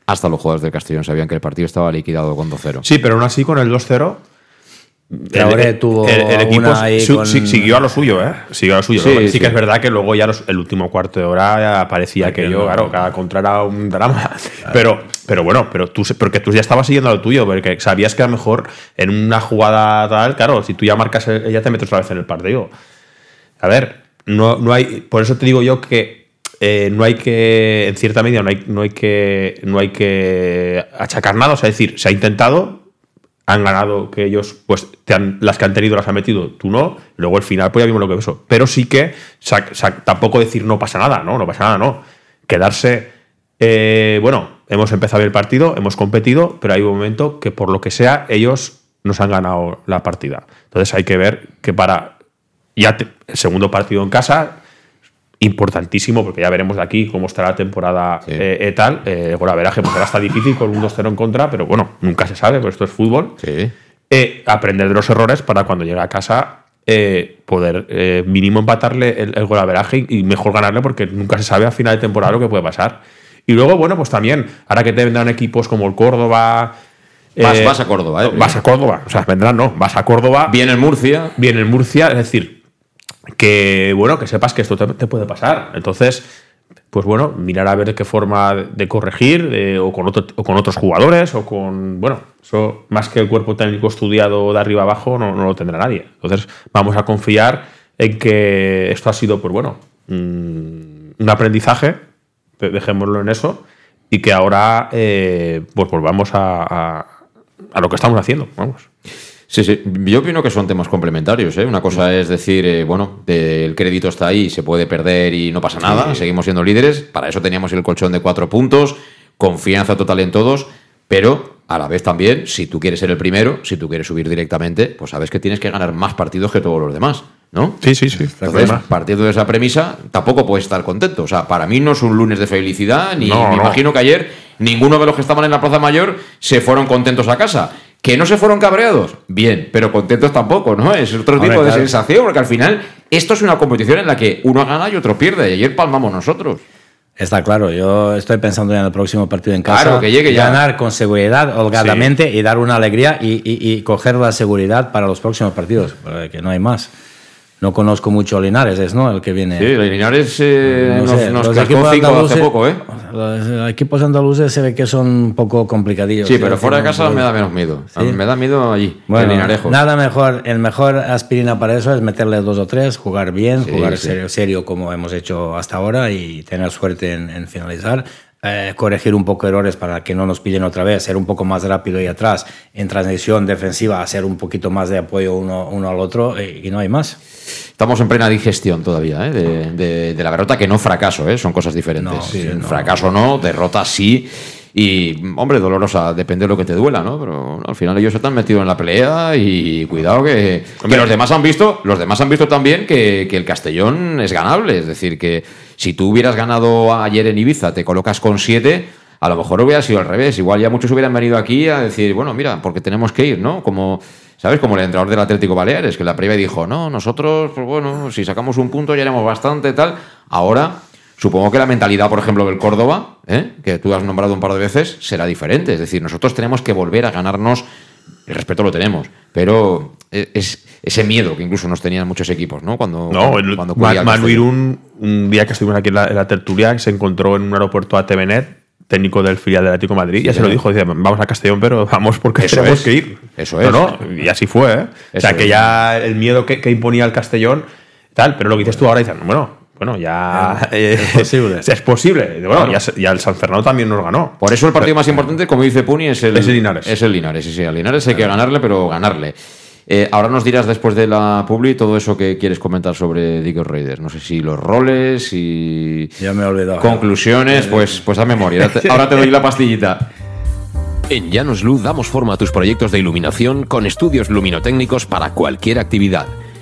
Hasta los jugadores del Castellón sabían que el partido estaba liquidado con 2-0. Sí, pero aún así con el 2-0. Traoré tuvo equipo su- con- siguió a lo suyo, ¿eh? Siguió a lo suyo. Sí, sí, sí. que es verdad que luego ya los- el último cuarto de hora parecía que yo, claro, cada contra era un drama. Pero, pero bueno, pero tú, porque tú ya estabas siguiendo a lo tuyo, porque sabías que a lo mejor en una jugada tal, claro, si tú ya marcas, el- ya te metes otra vez en el partido. A ver, no, no hay. Por eso te digo yo que eh, no hay que, en cierta medida, no hay, no hay que no hay que achacar nada. O sea, es decir, se ha intentado, han ganado que ellos, pues te han- las que han tenido las han metido, tú no. Luego al final, pues ya vimos lo que pasó. Pero sí que tampoco decir no pasa nada, no, no pasa nada, no. Quedarse, eh, bueno, hemos empezado el partido, hemos competido, pero hay un momento que por lo que sea, ellos nos han ganado la partida. Entonces hay que ver que para ya el segundo partido en casa, importantísimo, porque ya veremos de aquí cómo estará la temporada eh, eh, tal. Eh, golaveraje, pues ahora está difícil con un 2-0 en contra, pero bueno, nunca se sabe, pues esto es fútbol. Sí. Eh, aprender de los errores para cuando llegue a casa eh, poder eh, mínimo empatarle el, el golaveraje y, y mejor ganarle, porque nunca se sabe a final de temporada lo que puede pasar. Y luego, bueno, pues también, ahora que te vendrán equipos como el Córdoba. Vas- eh, vas a Córdoba, ¿eh? Vas a Córdoba, o sea, vendrán, no, vas a Córdoba. Viene el Murcia. Viene el Murcia, es decir, que bueno, que sepas que esto te, puede pasar. Entonces, pues bueno, mirar a ver qué forma de corregir, eh, o, con otro- o con otros jugadores, o con. Bueno, eso más que el cuerpo técnico estudiado de arriba abajo, no, lo tendrá nadie. Entonces, vamos a confiar en que esto ha sido, pues bueno, mm, un aprendizaje, de- dejémoslo en eso, y que ahora pues volvamos a- a lo que estamos haciendo. Vamos. Sí, sí. Yo opino que son temas complementarios. ¿eh? Una cosa es decir, eh, bueno, el crédito está ahí, se puede perder y no pasa nada, seguimos siendo líderes. Para eso teníamos el colchón de cuatro puntos, confianza total en todos, pero a la vez también, si tú quieres ser el primero, si tú quieres subir directamente, pues sabes que tienes que ganar más partidos que todos los demás, ¿no? Sí, sí, sí. Entonces, partiendo de esa premisa, tampoco puedes estar contento. O sea, para mí no es un lunes de felicidad, ni No, me no. imagino que ayer ninguno de los que estaban en la Plaza Mayor se fueron contentos a casa. ¿Que no se fueron cabreados? Bien, pero contentos tampoco, ¿no? Es otro Hombre, tipo de claro. sensación, porque al final esto es una competición en la que uno gana y otro pierde. Y ayer palmamos nosotros. Está claro, yo estoy pensando ya en el próximo partido en casa. Claro, que llegue ya. Ganar con seguridad, holgadamente, y dar una alegría y, y- y coger la seguridad para los próximos partidos, porque no hay más. No conozco mucho a Linares, es ¿no? el que viene. Sí, Linares eh, No nos, sé, nos cascó cinco hace poco, ¿eh? Los equipos andaluces se ve que son un poco complicadillos. Sí, pero que fuera de casa me da menos miedo. Sí. Me da miedo allí, Bueno, en Linarejo. nada mejor, el mejor aspirina para eso es meterle dos o tres, jugar bien, Sí, jugar sí. serio, serio como hemos hecho hasta ahora y tener suerte en, en finalizar. Eh, corregir un poco errores para que no nos pillen otra vez, ser un poco más rápido ahí atrás, en transición defensiva, hacer un poquito más de apoyo uno, uno al otro eh, y, no hay más. Estamos en plena digestión todavía ¿eh? de, de- de la derrota, que no fracaso, ¿eh? son cosas diferentes. No, sí, no. Fracaso no, derrota sí. Y, hombre, dolorosa, depende de lo que te duela, ¿no? Pero no, al final ellos se están metido en la pelea y cuidado que, que los demás han visto, los demás han visto también que, que el Castellón es ganable. Es decir, que si tú hubieras ganado ayer en Ibiza, te colocas con siete, a lo mejor hubiera sido al revés. Igual ya muchos hubieran venido aquí a decir, bueno, mira, porque tenemos que ir, ¿no? Como, ¿sabes? Como el entrenador del Atlético Baleares, que la previa dijo, no, nosotros, pues bueno, si sacamos un punto ya haremos bastante, tal. Ahora, supongo que la mentalidad, por ejemplo, del Córdoba, ¿eh? que tú has nombrado un par de veces, será diferente. Es decir, nosotros tenemos que volver a ganarnos, el respeto lo tenemos, pero es ese miedo que incluso nos tenían muchos equipos, ¿no? Cuando, No, el- cuando Manu Castellón. Irún, un día que estuvimos aquí en la, en la tertulia, se encontró en un aeropuerto a TVNet, técnico del filial del Atlético de Madrid, ya se lo dijo, decía, vamos a Castellón, pero vamos porque Eso tenemos es. que ir. Eso es. no, y así fue, ¿eh? o sea, que ya el miedo que, que imponía el Castellón, tal, pero lo que dices tú ahora, dices, bueno, bueno, ya... [LAUGHS] eh, es posible. [LAUGHS] es posible. Bueno, Claro. ya, el San Fernando también nos ganó. Por eso el partido más importante, como dice Puni, es el, Es el Linares. Es el Linares, sí, sí. Al Linares hay que ganarle, pero ganarle. Eh, ahora nos dirás después de la publi todo eso que quieres comentar sobre Dick Raiders. No sé si los roles y Ya me he olvidado. conclusiones, pues, pues a memoria. Ahora te- Ahora te doy la pastillita. [LAUGHS] En Llanos Luz damos forma a tus proyectos de iluminación con estudios luminotécnicos para cualquier actividad.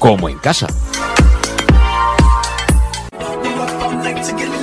como en casa.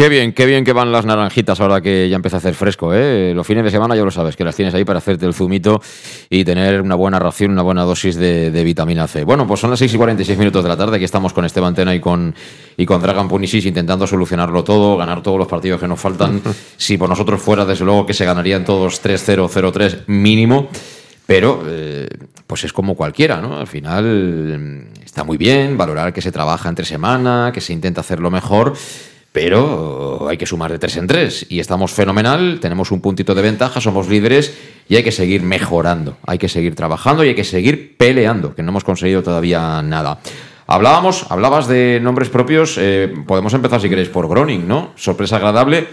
Qué bien, qué bien que van las naranjitas ahora que ya empieza a hacer fresco, ¿eh? Los fines de semana ya lo sabes, que las tienes ahí para hacerte el zumito y tener una buena ración, una buena dosis de, de vitamina C. Bueno, pues son las 6 y 46 minutos de la tarde, aquí estamos con Esteban Tena y con, y con Dragan Punisis intentando solucionarlo todo, ganar todos los partidos que nos faltan. [LAUGHS] si por nosotros fuera, desde luego que se ganarían todos 3-0, 0-3 mínimo. Pero, eh, pues es como cualquiera, ¿no? Al final mm, está muy bien valorar que se trabaja entre semana, que se intenta hacerlo mejor, pero hay que sumar de tres en tres. Y estamos fenomenal, tenemos un puntito de ventaja, somos líderes y hay que seguir mejorando, hay que seguir trabajando y hay que seguir peleando, que no hemos conseguido todavía nada. Hablábamos, hablabas de nombres propios, eh, podemos empezar si queréis por Groning, ¿no? Sorpresa agradable.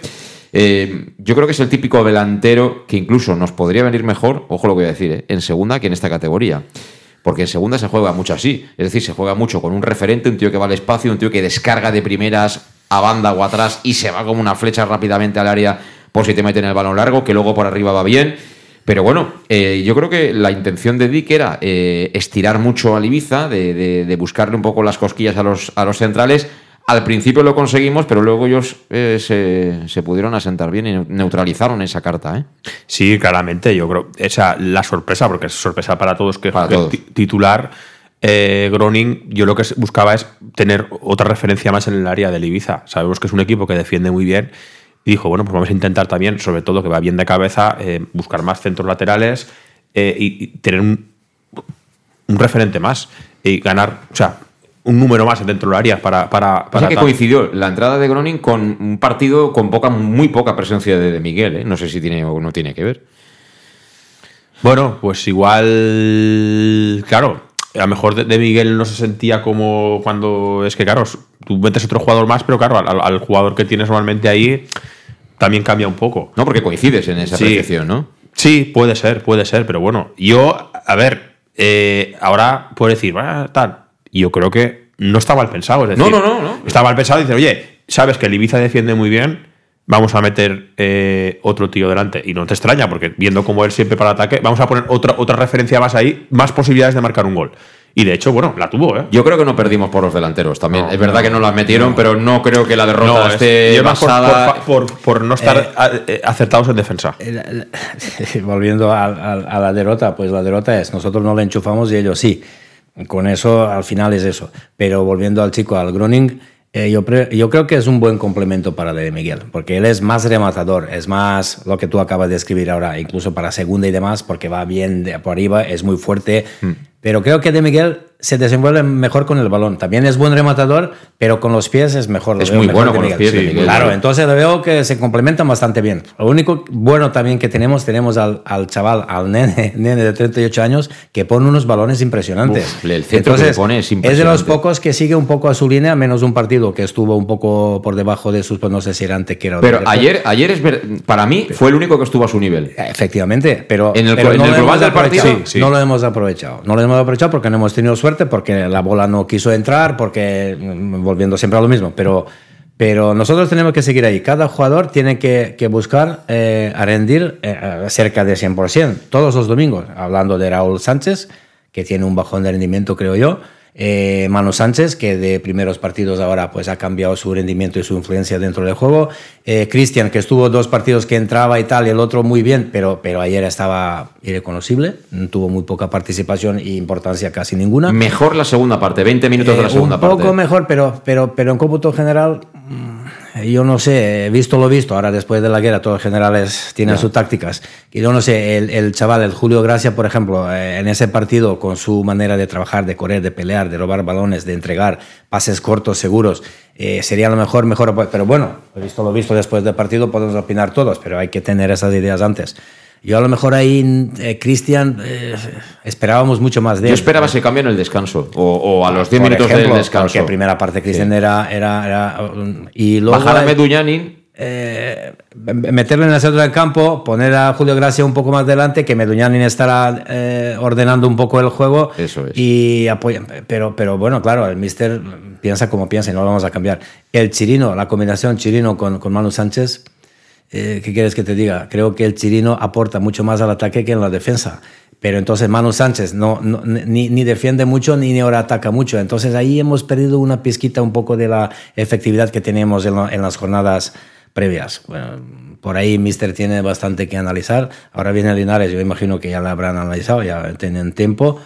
Eh, yo creo que es el típico delantero que incluso nos podría venir mejor, ojo lo que voy a decir, ¿eh? en segunda que en esta categoría. Porque en segunda se juega mucho así. Es decir, se juega mucho con un referente, un tío que va al espacio, un tío que descarga de primeras a banda o atrás y se va como una flecha rápidamente al área por si te meten el balón largo, que luego por arriba va bien. Pero bueno, eh, yo creo que la intención de Dick era eh, estirar mucho al Ibiza, de, de- de buscarle un poco las cosquillas a los, a los centrales. Al principio lo conseguimos, pero luego ellos eh, se, se pudieron asentar bien y neutralizaron esa carta. ¿eh? Sí, claramente, yo creo. Esa, la sorpresa, porque es sorpresa para todos que Para que todos. ti- titular. Eh, Groning, yo lo que buscaba es tener otra referencia más en el área del Ibiza. Sabemos que es un equipo que defiende muy bien. Y dijo, bueno, pues vamos a intentar también, sobre todo que va bien de cabeza, eh, buscar más centros laterales eh, y, y tener un, un referente más. Y ganar, o sea, un número más dentro del área para. para, para que coincidió la entrada de Groning con un partido con poca, muy poca presencia de, de Miguel. No sé si tiene o no tiene que ver. Bueno, pues igual, claro, a lo mejor de, Miguel no se sentía como cuando es que, claro, tú metes otro jugador más, pero claro, al, al jugador que tienes normalmente ahí también cambia un poco. No, porque coincides en esa Sí. apreciación, ¿no? Sí, puede ser, puede ser, pero bueno, yo, a ver, eh, ahora puedo decir, "Ah, tal, yo creo que no está mal pensado, es decir, No, no, no, no. está mal pensado y dice, oye, sabes que el Ibiza defiende muy bien, vamos a meter eh, otro tío delante. Y no te extraña, porque viendo cómo él siempre para el ataque, vamos a poner otra, otra referencia más ahí, más posibilidades de marcar un gol. Y de hecho, bueno, la tuvo, ¿eh? Yo creo que no perdimos por los delanteros también. No, es verdad no, que no las metieron, pero no creo que la derrota esté es basada. por- por- por no estar Eh, eh, acertados en defensa. [LAUGHS] Volviendo a, a- a la derrota, pues la derrota es nosotros no le enchufamos y ellos sí. Con eso al final es eso. Pero volviendo al chico, al Groning, eh, yo, yo creo que es un buen complemento para De Miguel, porque él es más rematador, es más lo que tú acabas de escribir ahora, incluso para segunda y demás, porque va bien de por arriba, es muy fuerte. Pero creo que De Miguel se desenvuelve mejor con el balón. También es buen rematador, pero con los pies es mejor. Es muy mejor bueno con los pies de Miguel, Claro, entonces veo que se complementan bastante bien. Lo único bueno también que tenemos, tenemos al, al chaval, al nene, [LAUGHS] nene de 38 años, que pone unos balones impresionantes. Uf, el centro que le pone es de los impresionante. pocos que sigue un poco a su línea, menos un partido que estuvo un poco por debajo de sus, pues no sé si era antequera o Pero ayer, ayer es ver- para mí fue el único que estuvo a su nivel. Efectivamente, pero, En el- pero en no el lo global del partido, sí, sí. No lo hemos aprovechado. No lo hemos hemos aprovechado porque no hemos tenido suerte, porque la bola no quiso entrar, porque mm, volviendo siempre a lo mismo. Pero, pero nosotros tenemos que seguir ahí. Cada jugador tiene que, que buscar eh, a rendir eh, cerca de 100%, todos los domingos. Hablando de Raúl Sánchez, que tiene un bajón de rendimiento, creo yo. Eh, Manu Sánchez, que de primeros partidos ahora pues ha cambiado su rendimiento y su influencia dentro del juego. Eh, Cristian, que estuvo dos partidos que entraba y tal, y el otro muy bien, pero, pero ayer estaba irreconocible, tuvo muy poca participación e importancia casi ninguna. Mejor la segunda parte, 20 minutos de la Eh, segunda un parte. poco mejor, pero, pero, pero en cómputo general, mm, yo no sé, he visto lo visto. Ahora, después de la guerra, todos los generales tienen sus tácticas. Y yo no sé, el, el chaval, el Julio Gracia, por ejemplo, eh, en ese partido, con su manera de trabajar, de correr, de pelear, de robar balones, de entregar pases cortos, seguros, eh, sería lo mejor, mejor. Pero bueno, he visto lo visto después del partido, podemos opinar todos, pero hay que tener esas ideas antes. Yo a lo mejor ahí, eh, Cristian, eh, esperábamos mucho más de Yo él. esperaba ese cambio en el descanso, o, o a los 10 Por minutos ejemplo, del descanso. Porque primera parte Cristian era, era, era, um, y luego Bajar a Meduñanin, eh, meterlo en el centro del campo, poner a Julio Gracia un poco más delante, que Meduñanin estará eh, ordenando un poco el juego Eso es. y apoya. Pero, pero bueno, claro, el Mister piensa como piensa y no lo vamos a cambiar. El Chirino, la combinación Chirino con, con Manu Sánchez, eh, ¿qué quieres que te diga? Creo que el Chirino aporta mucho más al ataque que en la defensa. Pero entonces Manu Sánchez no, ni, ni defiende mucho ni, ni ahora ataca mucho. Entonces ahí hemos perdido una pizquita un poco de la efectividad que teníamos en, las jornadas previas. Por ahí Mister tiene bastante que analizar. Ahora viene Linares, yo imagino que ya la habrán analizado, ya tienen tiempo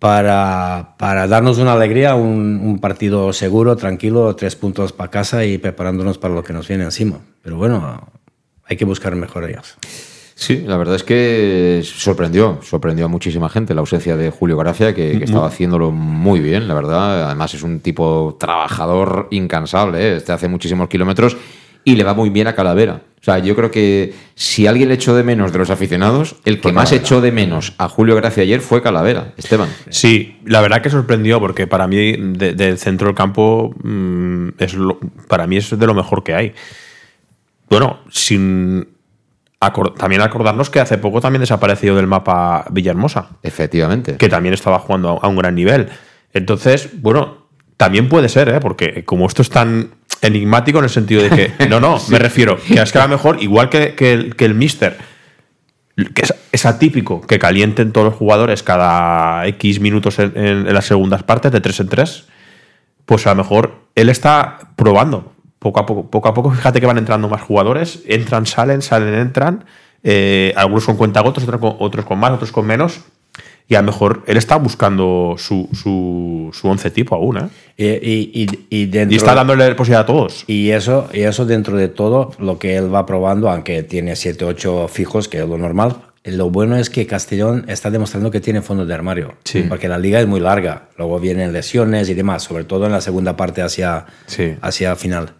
para, para darnos una alegría, un, un partido seguro, tranquilo, tres puntos para casa y preparándonos para lo que nos viene encima. Pero bueno, hay que buscar mejorías. Sí, la verdad es que sorprendió, sorprendió a muchísima gente la ausencia de Julio Gracia, que, que estaba haciéndolo muy bien, la verdad. Además es un tipo trabajador incansable, ¿eh? este hace muchísimos kilómetros y le va muy bien a Calavera. O sea, yo creo que si alguien le echó de menos de los aficionados, el que más echó de menos a Julio Gracia ayer fue Calavera, Esteban. Sí, la verdad que sorprendió porque para mí de- del centro del campo mm, es lo- para mí es de lo mejor que hay. Bueno, sin también acordarnos que hace poco también desapareció del mapa Villahermosa, Efectivamente. que también estaba jugando a, un gran nivel. Entonces, bueno, también puede ser, ¿eh? porque como esto es tan enigmático en el sentido de que, [LAUGHS] no, no, me refiero, que es que a lo mejor, igual que, que el, que el Mister, que es, es atípico que calienten todos los jugadores cada X minutos en, en- en las segundas partes, de 3 en 3, pues a lo mejor él está probando. Poco a poco, poco a poco, fíjate que van entrando más jugadores, entran, salen, salen, entran. eh, algunos con cuentagotos, otros con, otros con más, otros con menos. Y a lo mejor él está buscando su, su, su once tipo aún, ¿eh? Y, y, y, dentro, Y está dándole posibilidad a todos. y eso, y eso dentro de todo, lo que él va probando, aunque tiene 7, 8 fijos, que es lo normal, lo bueno es que Castellón está demostrando que tiene fondo de armario. Sí. Porque la liga es muy larga. Luego vienen lesiones y demás, sobre todo en la segunda parte hacia, Sí. hacia final.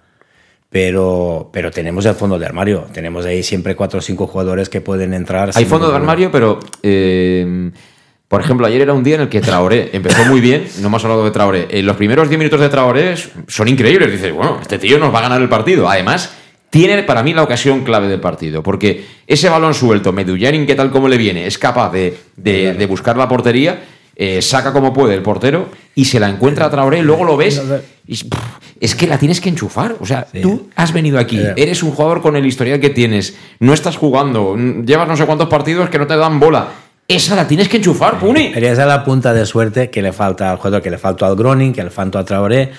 Pero, pero tenemos el fondo de armario. Tenemos ahí siempre 4 o 5 jugadores que pueden entrar. Hay fondo de armario, pero eh, por ejemplo, ayer era un día en el que Traoré empezó muy bien, no hemos hablado de Traoré. En los primeros 10 minutos de Traoré son increíbles. Dices, bueno, este tío nos va a ganar el partido. Además, tiene para mí la ocasión clave del partido, porque ese balón suelto, Medullanin, que tal como le viene, es capaz de, de- de buscar la portería, eh, saca como puede el portero y se la encuentra a Traoré, luego lo ves. y es, pff, es que la tienes que enchufar. O sea, tú has venido aquí, eres un jugador con el historial que tienes, no estás jugando, llevas no sé cuántos partidos que no te dan bola. Esa la tienes que enchufar, Puni. Pero esa es la punta de suerte que le falta al jugador, que le falta al Groning, que le falta a Traoré.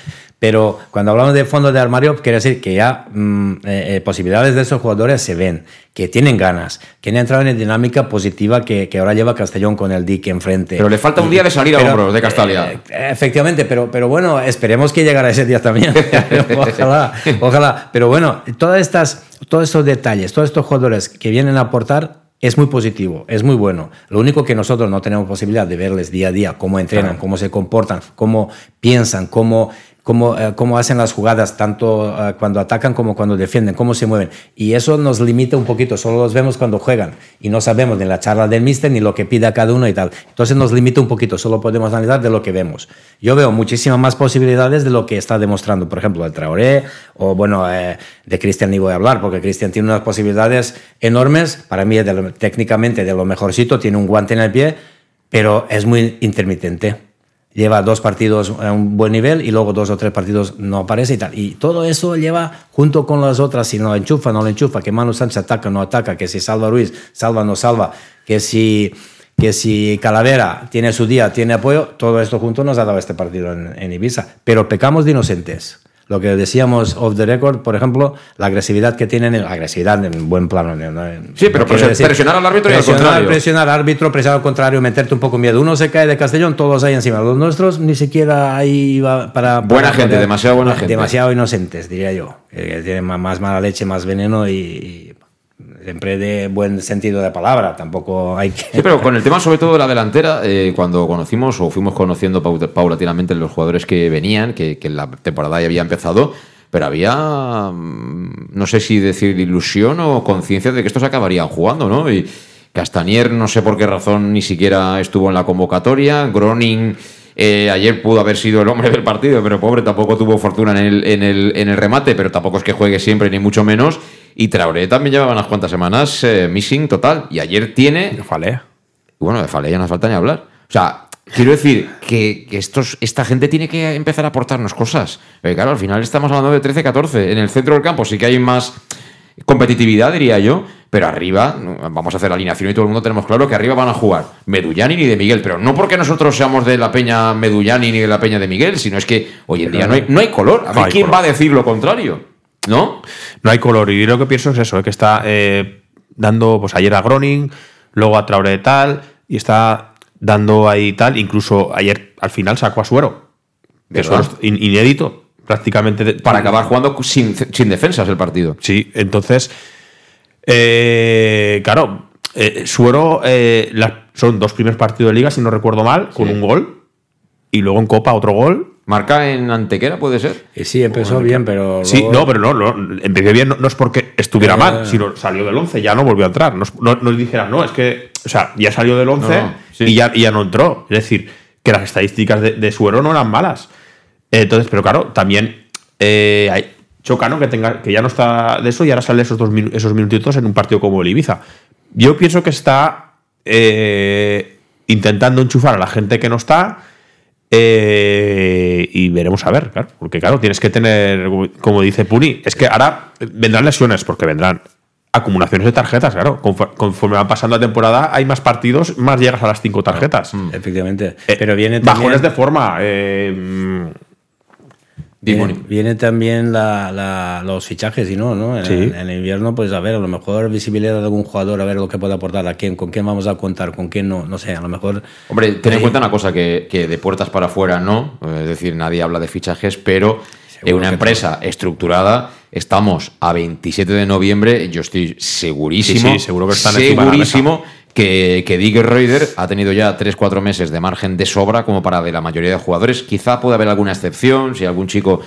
Pero cuando hablamos de fondo de armario, quiere decir que ya mm, eh, eh, posibilidades de esos jugadores se ven, que tienen ganas, que han entrado en la dinámica positiva que, que ahora lleva Castellón con el dique enfrente. Pero le falta un día de salir a Pero, hombros de Castalia. eh, efectivamente, pero, pero bueno, esperemos que llegara ese día también. [LAUGHS] ojalá, ojalá. Pero bueno, todas estas, todos estos detalles, todos estos jugadores que vienen a aportar es muy positivo, es muy bueno. Lo único que nosotros no tenemos posibilidad de verles día a día, cómo entrenan, cómo se comportan, cómo piensan, cómo, cómo, eh, cómo hacen las jugadas, tanto eh, cuando atacan como cuando defienden, cómo se mueven. Y eso nos limita un poquito, solo los vemos cuando juegan y no sabemos ni la charla del mister ni lo que pida cada uno y tal. Entonces nos limita un poquito, solo podemos analizar de lo que vemos. Yo veo muchísimas más posibilidades de lo que está demostrando, por ejemplo, el Traoré o bueno, eh, de Cristian ni voy a hablar, porque Cristian tiene unas posibilidades enormes, para mí de lo- técnicamente de lo mejorcito, tiene un guante en el pie, pero es muy intermitente. Lleva dos partidos a un buen nivel y luego dos o tres partidos no aparece y tal. Y todo eso lleva junto con las otras, si no enchufa, no le enchufa, que Manu Sánchez ataca, no ataca, que si salva Ruiz, salva, no salva, que si, que si Calavera tiene su día, tiene apoyo, todo esto junto nos ha dado este partido en, en Ibiza. Pero pecamos de inocentes lo que decíamos off the record, por ejemplo, la agresividad que tienen, la agresividad en buen plano. ¿no? Sí, pero decir- presionar al árbitro y al presionar, contrario. Presionar al árbitro, presionar al contrario, meterte un poco miedo. Uno se cae de Castellón, todos ahí encima. Los nuestros ni siquiera ahí va para... Buena gente, poder- demasiado buena gente. Demasiado inocentes, diría yo. Que tienen más mala leche, más veneno y, y siempre de buen sentido de palabra. Tampoco hay que... Sí, pero con el tema sobre todo de la delantera, eh, cuando conocimos o fuimos conociendo pau- paulatinamente los jugadores que venían, que, que la temporada ya había empezado, pero había, mm, no sé si decir ilusión o conciencia de que estos acabarían jugando, ¿no? Y Castanier, no sé por qué razón, ni siquiera estuvo en la convocatoria. Groning, eh, ayer pudo haber sido el hombre del partido, pero pobre, tampoco tuvo fortuna en el, en el, en el remate, pero tampoco es que juegue siempre, ni mucho menos. Y Traoré también llevaba unas cuantas semanas eh, missing total. Y ayer tiene Falea. y bueno, de Falea ya no hace falta ni hablar. O sea, quiero decir que, que estos, esta gente tiene que empezar a aportarnos cosas. Porque claro, al final estamos hablando de 13-14. En el centro del campo sí que hay más competitividad, diría yo. Pero arriba, vamos a hacer la alineación y todo el mundo tenemos claro que arriba van a jugar Medullani ni de Miguel. Pero no porque nosotros seamos de la peña Medullani ni de la peña de Miguel, sino es que hoy en día no hay, no hay color. A ver quién color. va a decir lo contrario. ¿No? No hay color. Y lo que pienso es eso, eh, que está eh, dando, pues ayer a Groning, luego a Traoré tal, y está dando ahí tal. Incluso ayer al final sacó a Suero. Suero es in- inédito, prácticamente. de- Para acabar jugando sin, sin defensas el partido. Sí, entonces, eh, claro, eh, Suero eh, la- son dos primeros partidos de liga, si no recuerdo mal, con Sí. un gol, y luego en Copa otro gol. Marca en Antequera, puede ser. Y sí, empezó bien, pero... Sí, no, pero no, no, empecé bien, no, no es porque estuviera Eh. mal, sino salió del 11, ya no volvió a entrar. No, no, no dijeran, no, es que, o sea, ya salió del 11 No, sí. y, ya, y ya no entró. Es decir, que las estadísticas de, de Suero no eran malas. Entonces, pero claro, también eh, hay, choca, ¿no? Que, tenga, que ya no está de eso y ahora sale esos, dos, esos minutitos en un partido como el Ibiza. Yo pienso que está eh, intentando enchufar a la gente que no está. eh, y veremos a ver, claro. Porque, claro, tienes que tener, como- dice Puni, es que ahora vendrán lesiones, porque vendrán acumulaciones de tarjetas, claro. Confo- Conforme va pasando la temporada, hay más partidos, más llegas a las cinco tarjetas. Efectivamente. Eh, pero viene también... Bajones de forma. eh, mm, Viene, viene también la- la- los fichajes y no, ¿no? En, Sí. en invierno, pues a ver, a lo mejor visibilidad de algún jugador, a ver lo que puede aportar, a quién, con quién vamos a contar, con quién no, no sé, a lo mejor. Hombre, ten en cuenta una cosa, que, que de puertas para afuera no, es decir, nadie habla de fichajes, pero en una empresa estructurada estamos a 27 de noviembre, yo estoy segurísimo, Sí, sí, seguro que están segurísimo que, que Dick Reuter ha tenido ya 3-4 meses de margen de sobra como para de la mayoría de jugadores. Quizá puede haber alguna excepción, si algún chico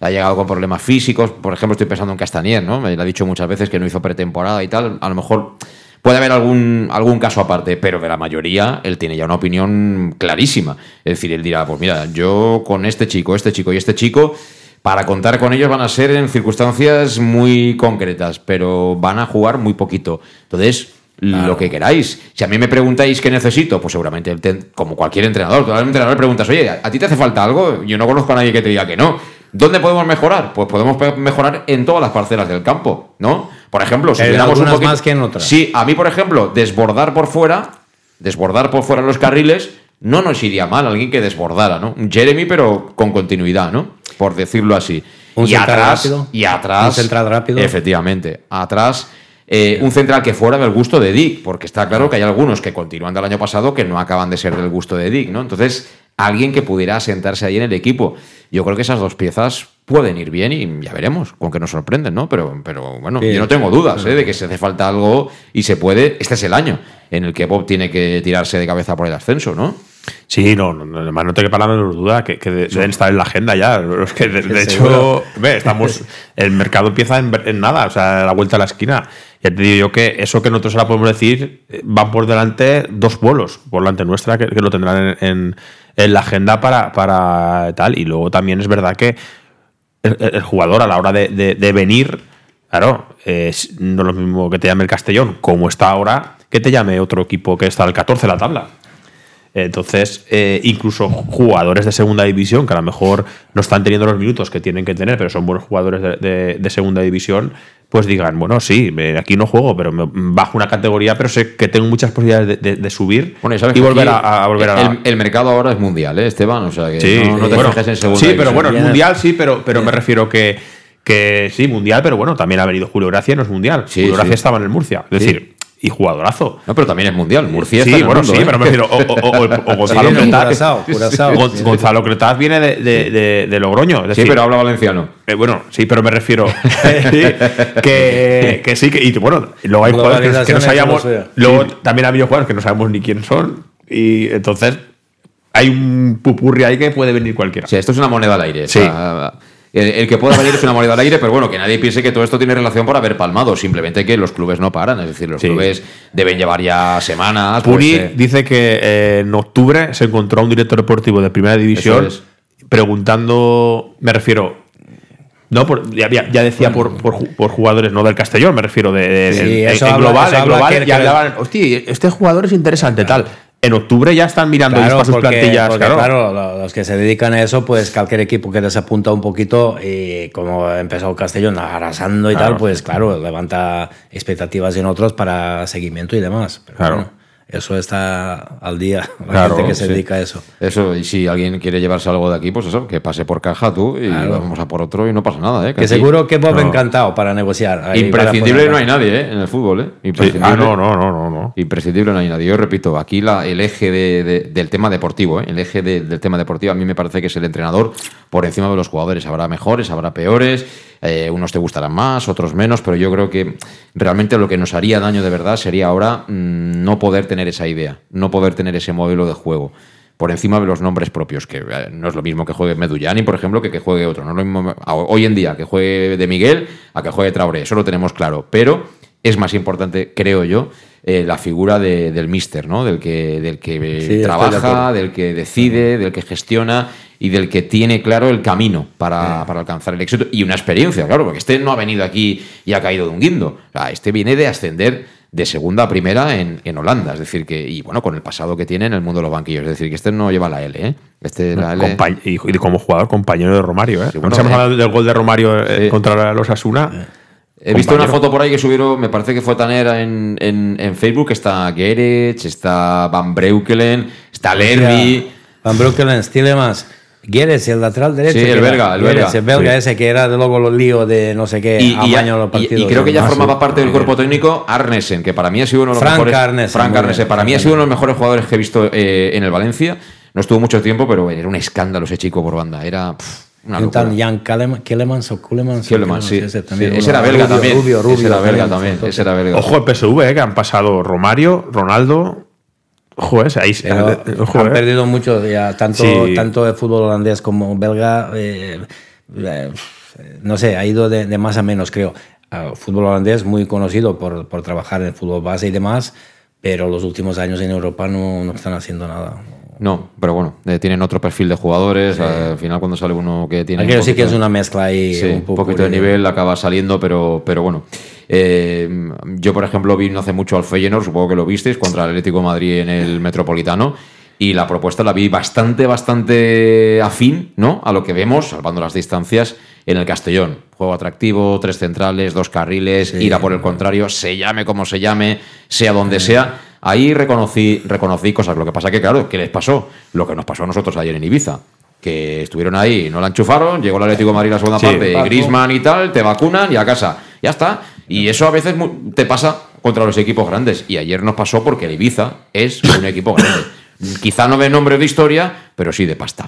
ha llegado con problemas físicos, por ejemplo, estoy pensando en Castanier, ¿no? Me lo ha dicho muchas veces que no hizo pretemporada y tal, a lo mejor puede haber algún, algún caso aparte, pero de la mayoría él tiene ya una opinión clarísima. Es decir, él dirá, pues mira, yo con este chico, este chico y este chico, para contar con ellos van a ser en circunstancias muy concretas, pero van a jugar muy poquito. Entonces, lo que queráis. Si a mí me preguntáis qué necesito, pues seguramente, el como cualquier entrenador, tú al entrenador preguntas, oye, ¿a ti te hace falta algo? Yo no conozco a nadie que te diga que no. ¿Dónde podemos mejorar? Pues podemos mejorar en todas las parcelas del campo, ¿no? Por ejemplo, si tuviéramos un poquito- más que en otras. Sí, a mí, por ejemplo, desbordar por fuera, desbordar por fuera los carriles, no nos iría mal alguien que desbordara, ¿no? Un Jeremy, pero con continuidad, ¿no? Por decirlo así. Un y atrás, rápido. y atrás. Un rápido. Efectivamente. Atrás. Eh, un central que fuera del gusto de Dick, porque está claro que hay algunos que continúan del año pasado que no acaban de ser del gusto de Dick, ¿no? Entonces, alguien que pudiera asentarse ahí en el equipo. Yo creo que esas dos piezas pueden ir bien y ya veremos, con que nos sorprenden, ¿no? Pero, pero bueno, Sí. yo no tengo dudas ¿eh? de que se hace falta algo y se puede. Este es el año en el que Bob tiene que tirarse de cabeza por el ascenso, ¿no? Sí, no, no, no, además no te quepa la menor duda que, que de- deben estar en la agenda ya. [LAUGHS] Que de, hecho, ve, estamos, [LAUGHS] el mercado empieza en, en nada, o sea, a la vuelta a la esquina. Ya te digo yo que eso que nosotros ahora podemos decir, eh, van por delante dos vuelos, por delante nuestra, que, que lo tendrán en, en- en la agenda para, para tal. Y luego también es verdad que el, jugador a la hora de, venir, claro, no es lo mismo que te llame el Castellón, como está ahora, que te llame otro equipo que está al 14 de la tabla. Entonces, eh, incluso jugadores de segunda división, que a lo mejor no están teniendo los minutos que tienen que tener, pero son buenos jugadores de, de- de segunda división, pues digan, bueno, sí, me- aquí no juego, pero me bajo una categoría, pero sé que tengo muchas posibilidades de, de- de subir Bueno, y sabes y que volver a, a volver a el, el mercado ahora es mundial, ¿eh, Esteban? O sea que Sí, no, no te bueno, fijes en segunda Sí, pero bueno, Viene- mundial sí, pero, pero me refiero que, que sí, mundial, pero bueno, también ha venido Julio Gracia, no es mundial. Sí, Julio Gracia sí. estaba en el Murcia. Es Sí. decir, y jugadorazo. No, pero también es mundial. Murcia sí, está en el bueno, mundo, sí, ¿eh? pero me refiero. O, o- o- o [LAUGHS] Gonzalo Sí, Cretaz. Curazao, Curazao. Gon- Gonzalo Cretaz viene de, de, de- de Logroño. es Sí, pero habla valenciano. eh, bueno, sí, pero me refiero [LAUGHS] [LAUGHS] que, que sí, que, y bueno, luego hay jugadores que, que no sabíamos, luego también ha habido jugadores que no sabemos ni quién son, y entonces hay un pupurri ahí que puede venir cualquiera. Sea, esto es una moneda al aire. Sí. El, el que pueda venir es una moneda al aire, pero bueno, que nadie piense que todo esto tiene relación por haber palmado. Simplemente que los clubes no paran. Es decir, los Sí. clubes deben llevar ya semanas. pues, Puni eh, dice que eh, en octubre se encontró a un director deportivo de primera división preguntando, me refiero, no, por, ya, decía por, por, ju- por jugadores, no del Castellón, me refiero de, de- Sí, en- eso en, habla- global, en global, que- que- hablaban, hostia, este jugador es interesante, tal. En octubre ya están mirando Claro, para sus porque, plantillas, porque, claro. claro, lo- los que se dedican a eso, pues cualquier equipo que desapunta un poquito y como empezó Castellón arrasando y Claro. tal, pues claro, levanta expectativas en otros para seguimiento y demás. Pero Claro. bueno, eso está al día, la Claro, gente que se sí. dedica a eso. Eso, y si alguien quiere llevarse algo de aquí, pues eso, que pase por caja tú y Claro. vamos a por otro y no pasa nada, ¿eh? Que seguro que Bob No. encantado para negociar. Imprescindible para no hay nadie, ¿eh? En el fútbol, ¿eh? Sí. Imprescindible. Ah, no, no, no, no, no. Imprescindible no hay nadie. Yo repito, aquí la- el eje de- de- del tema deportivo, ¿eh? el eje de- del tema deportivo a mí me parece que es el entrenador por encima de los jugadores. Habrá mejores, habrá peores, eh, unos te gustarán más, otros menos, pero yo creo que realmente lo que nos haría daño de verdad sería ahora mm, no poder tener esa idea, no poder tener ese modelo de juego. Por encima de los nombres propios, que eh, no es lo mismo que juegue Medullani, por ejemplo, que que juegue otro. No es lo mismo hoy en día que juegue de Miguel a que juegue Traoré, eso lo tenemos claro. Pero es más importante, creo yo, eh, la figura de- del mister, ¿no? Del que, del que Sí, trabaja, del que decide, del que gestiona y del que tiene claro el camino para, para alcanzar el éxito y una experiencia, claro, porque este no ha venido aquí y ha caído de un guindo. O sea, este viene de ascender de segunda a primera en, en Holanda, es decir, que, y bueno, con el pasado que tiene en el mundo de los banquillos, es decir, que este no lleva la L, ¿eh? Este la L. Y, y como jugador, compañero de Romario, ¿eh? Sí, bueno, hemos eh. hablado del gol de Romario eh, Sí. contra los Asuna. He visto una foto por ahí que subieron, me parece que fue Tanera en, en, en Facebook. Está Gerets, está Van Breukelen, está Lerby. Van Breukelen, Stilemans. Guedes, el lateral derecho. Sí, el belga, el Guedes, belga. el belga Sí. ese que era de luego los líos de no sé qué Y, y los y- partidos. y creo que ya ¿no? formaba Sí. parte del cuerpo técnico Arnesen, que para mí ha sido uno de los Frank mejores. Arnesen, Frank Arnesen, para mí ha sido uno de los mejores jugadores que he visto eh, en el Valencia. No estuvo mucho tiempo, pero era un escándalo ese chico por banda. Era pff, una Un locura. tal Jan Kelleman- Kellemans o Kulemans. Keulemans, sí. Ese, Sí, también, ese uno era belga rubio, también. Rubio, rubio, ese era belga también. Ese era belga. Ojo el PSV, eh, que han pasado Romario, Ronaldo. Ese, ahí, Pero eh, ojo, han eh. perdido mucho, ya, tanto, Sí. tanto de fútbol holandés como belga. eh, eh, no sé, ha ido de, de más a menos, creo. Ah, fútbol holandés muy conocido por, por trabajar en el fútbol base y demás, pero los últimos años en Europa no, no están haciendo nada. No, pero bueno, eh, tienen otro perfil de jugadores. Al final, cuando sale uno que tiene. sí que es una mezcla ahí. Sí, un un poquito de nivel acaba saliendo, pero, pero bueno. Eh, yo, por ejemplo, vi no hace mucho al Feyenoord, supongo que lo visteis, contra el Atlético de Madrid en el Metropolitano. Y la propuesta la vi bastante, bastante afín, ¿no? A lo que vemos, salvando las distancias, en el Castellón. Juego atractivo, tres centrales, dos carriles, ir a por el contrario, se llame como se llame, sea donde sea. Ahí reconocí, reconocí cosas. Lo que pasa que, claro, ¿qué les pasó? Lo que nos pasó a nosotros ayer en Ibiza. Que estuvieron ahí, no la enchufaron, llegó el Atlético de Madrid la segunda Sí. parte. Griezmann y tal, te vacunan y a casa. Ya está. Y eso a veces te pasa contra los equipos grandes. Y ayer nos pasó porque el Ibiza es un equipo grande. Quizá no de nombre de historia, pero sí de pasta.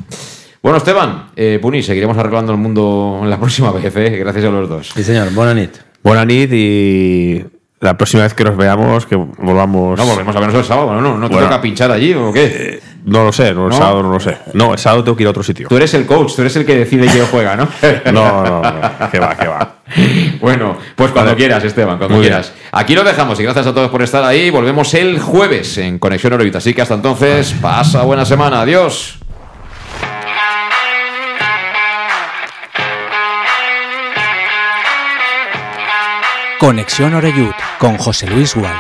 Bueno, Esteban, eh, Puni, seguiremos arreglando el mundo en la próxima vez, ¿eh? gracias a los dos. Sí, señor, buena nit. Buena nit y la próxima vez que nos veamos, que volvamos. No, volvemos a vernos el sábado, ¿no? ¿No te Bueno. toca pinchar allí o qué? No lo sé, no, el ¿No? sábado no lo sé. No, el sábado tengo que ir a otro sitio. Tú eres el coach, tú eres el que decide quién juega, ¿no? [LAUGHS] No, no, no, que va, que va. [LAUGHS] Bueno, pues cuando quieras, Esteban, cuando Muy quieras. Aquí lo dejamos y gracias a todos por estar ahí. Volvemos el jueves en Conexión Orbita. Así que hasta entonces, pasa buena semana. Adiós. Conexión Oreyud con José Luis Gual.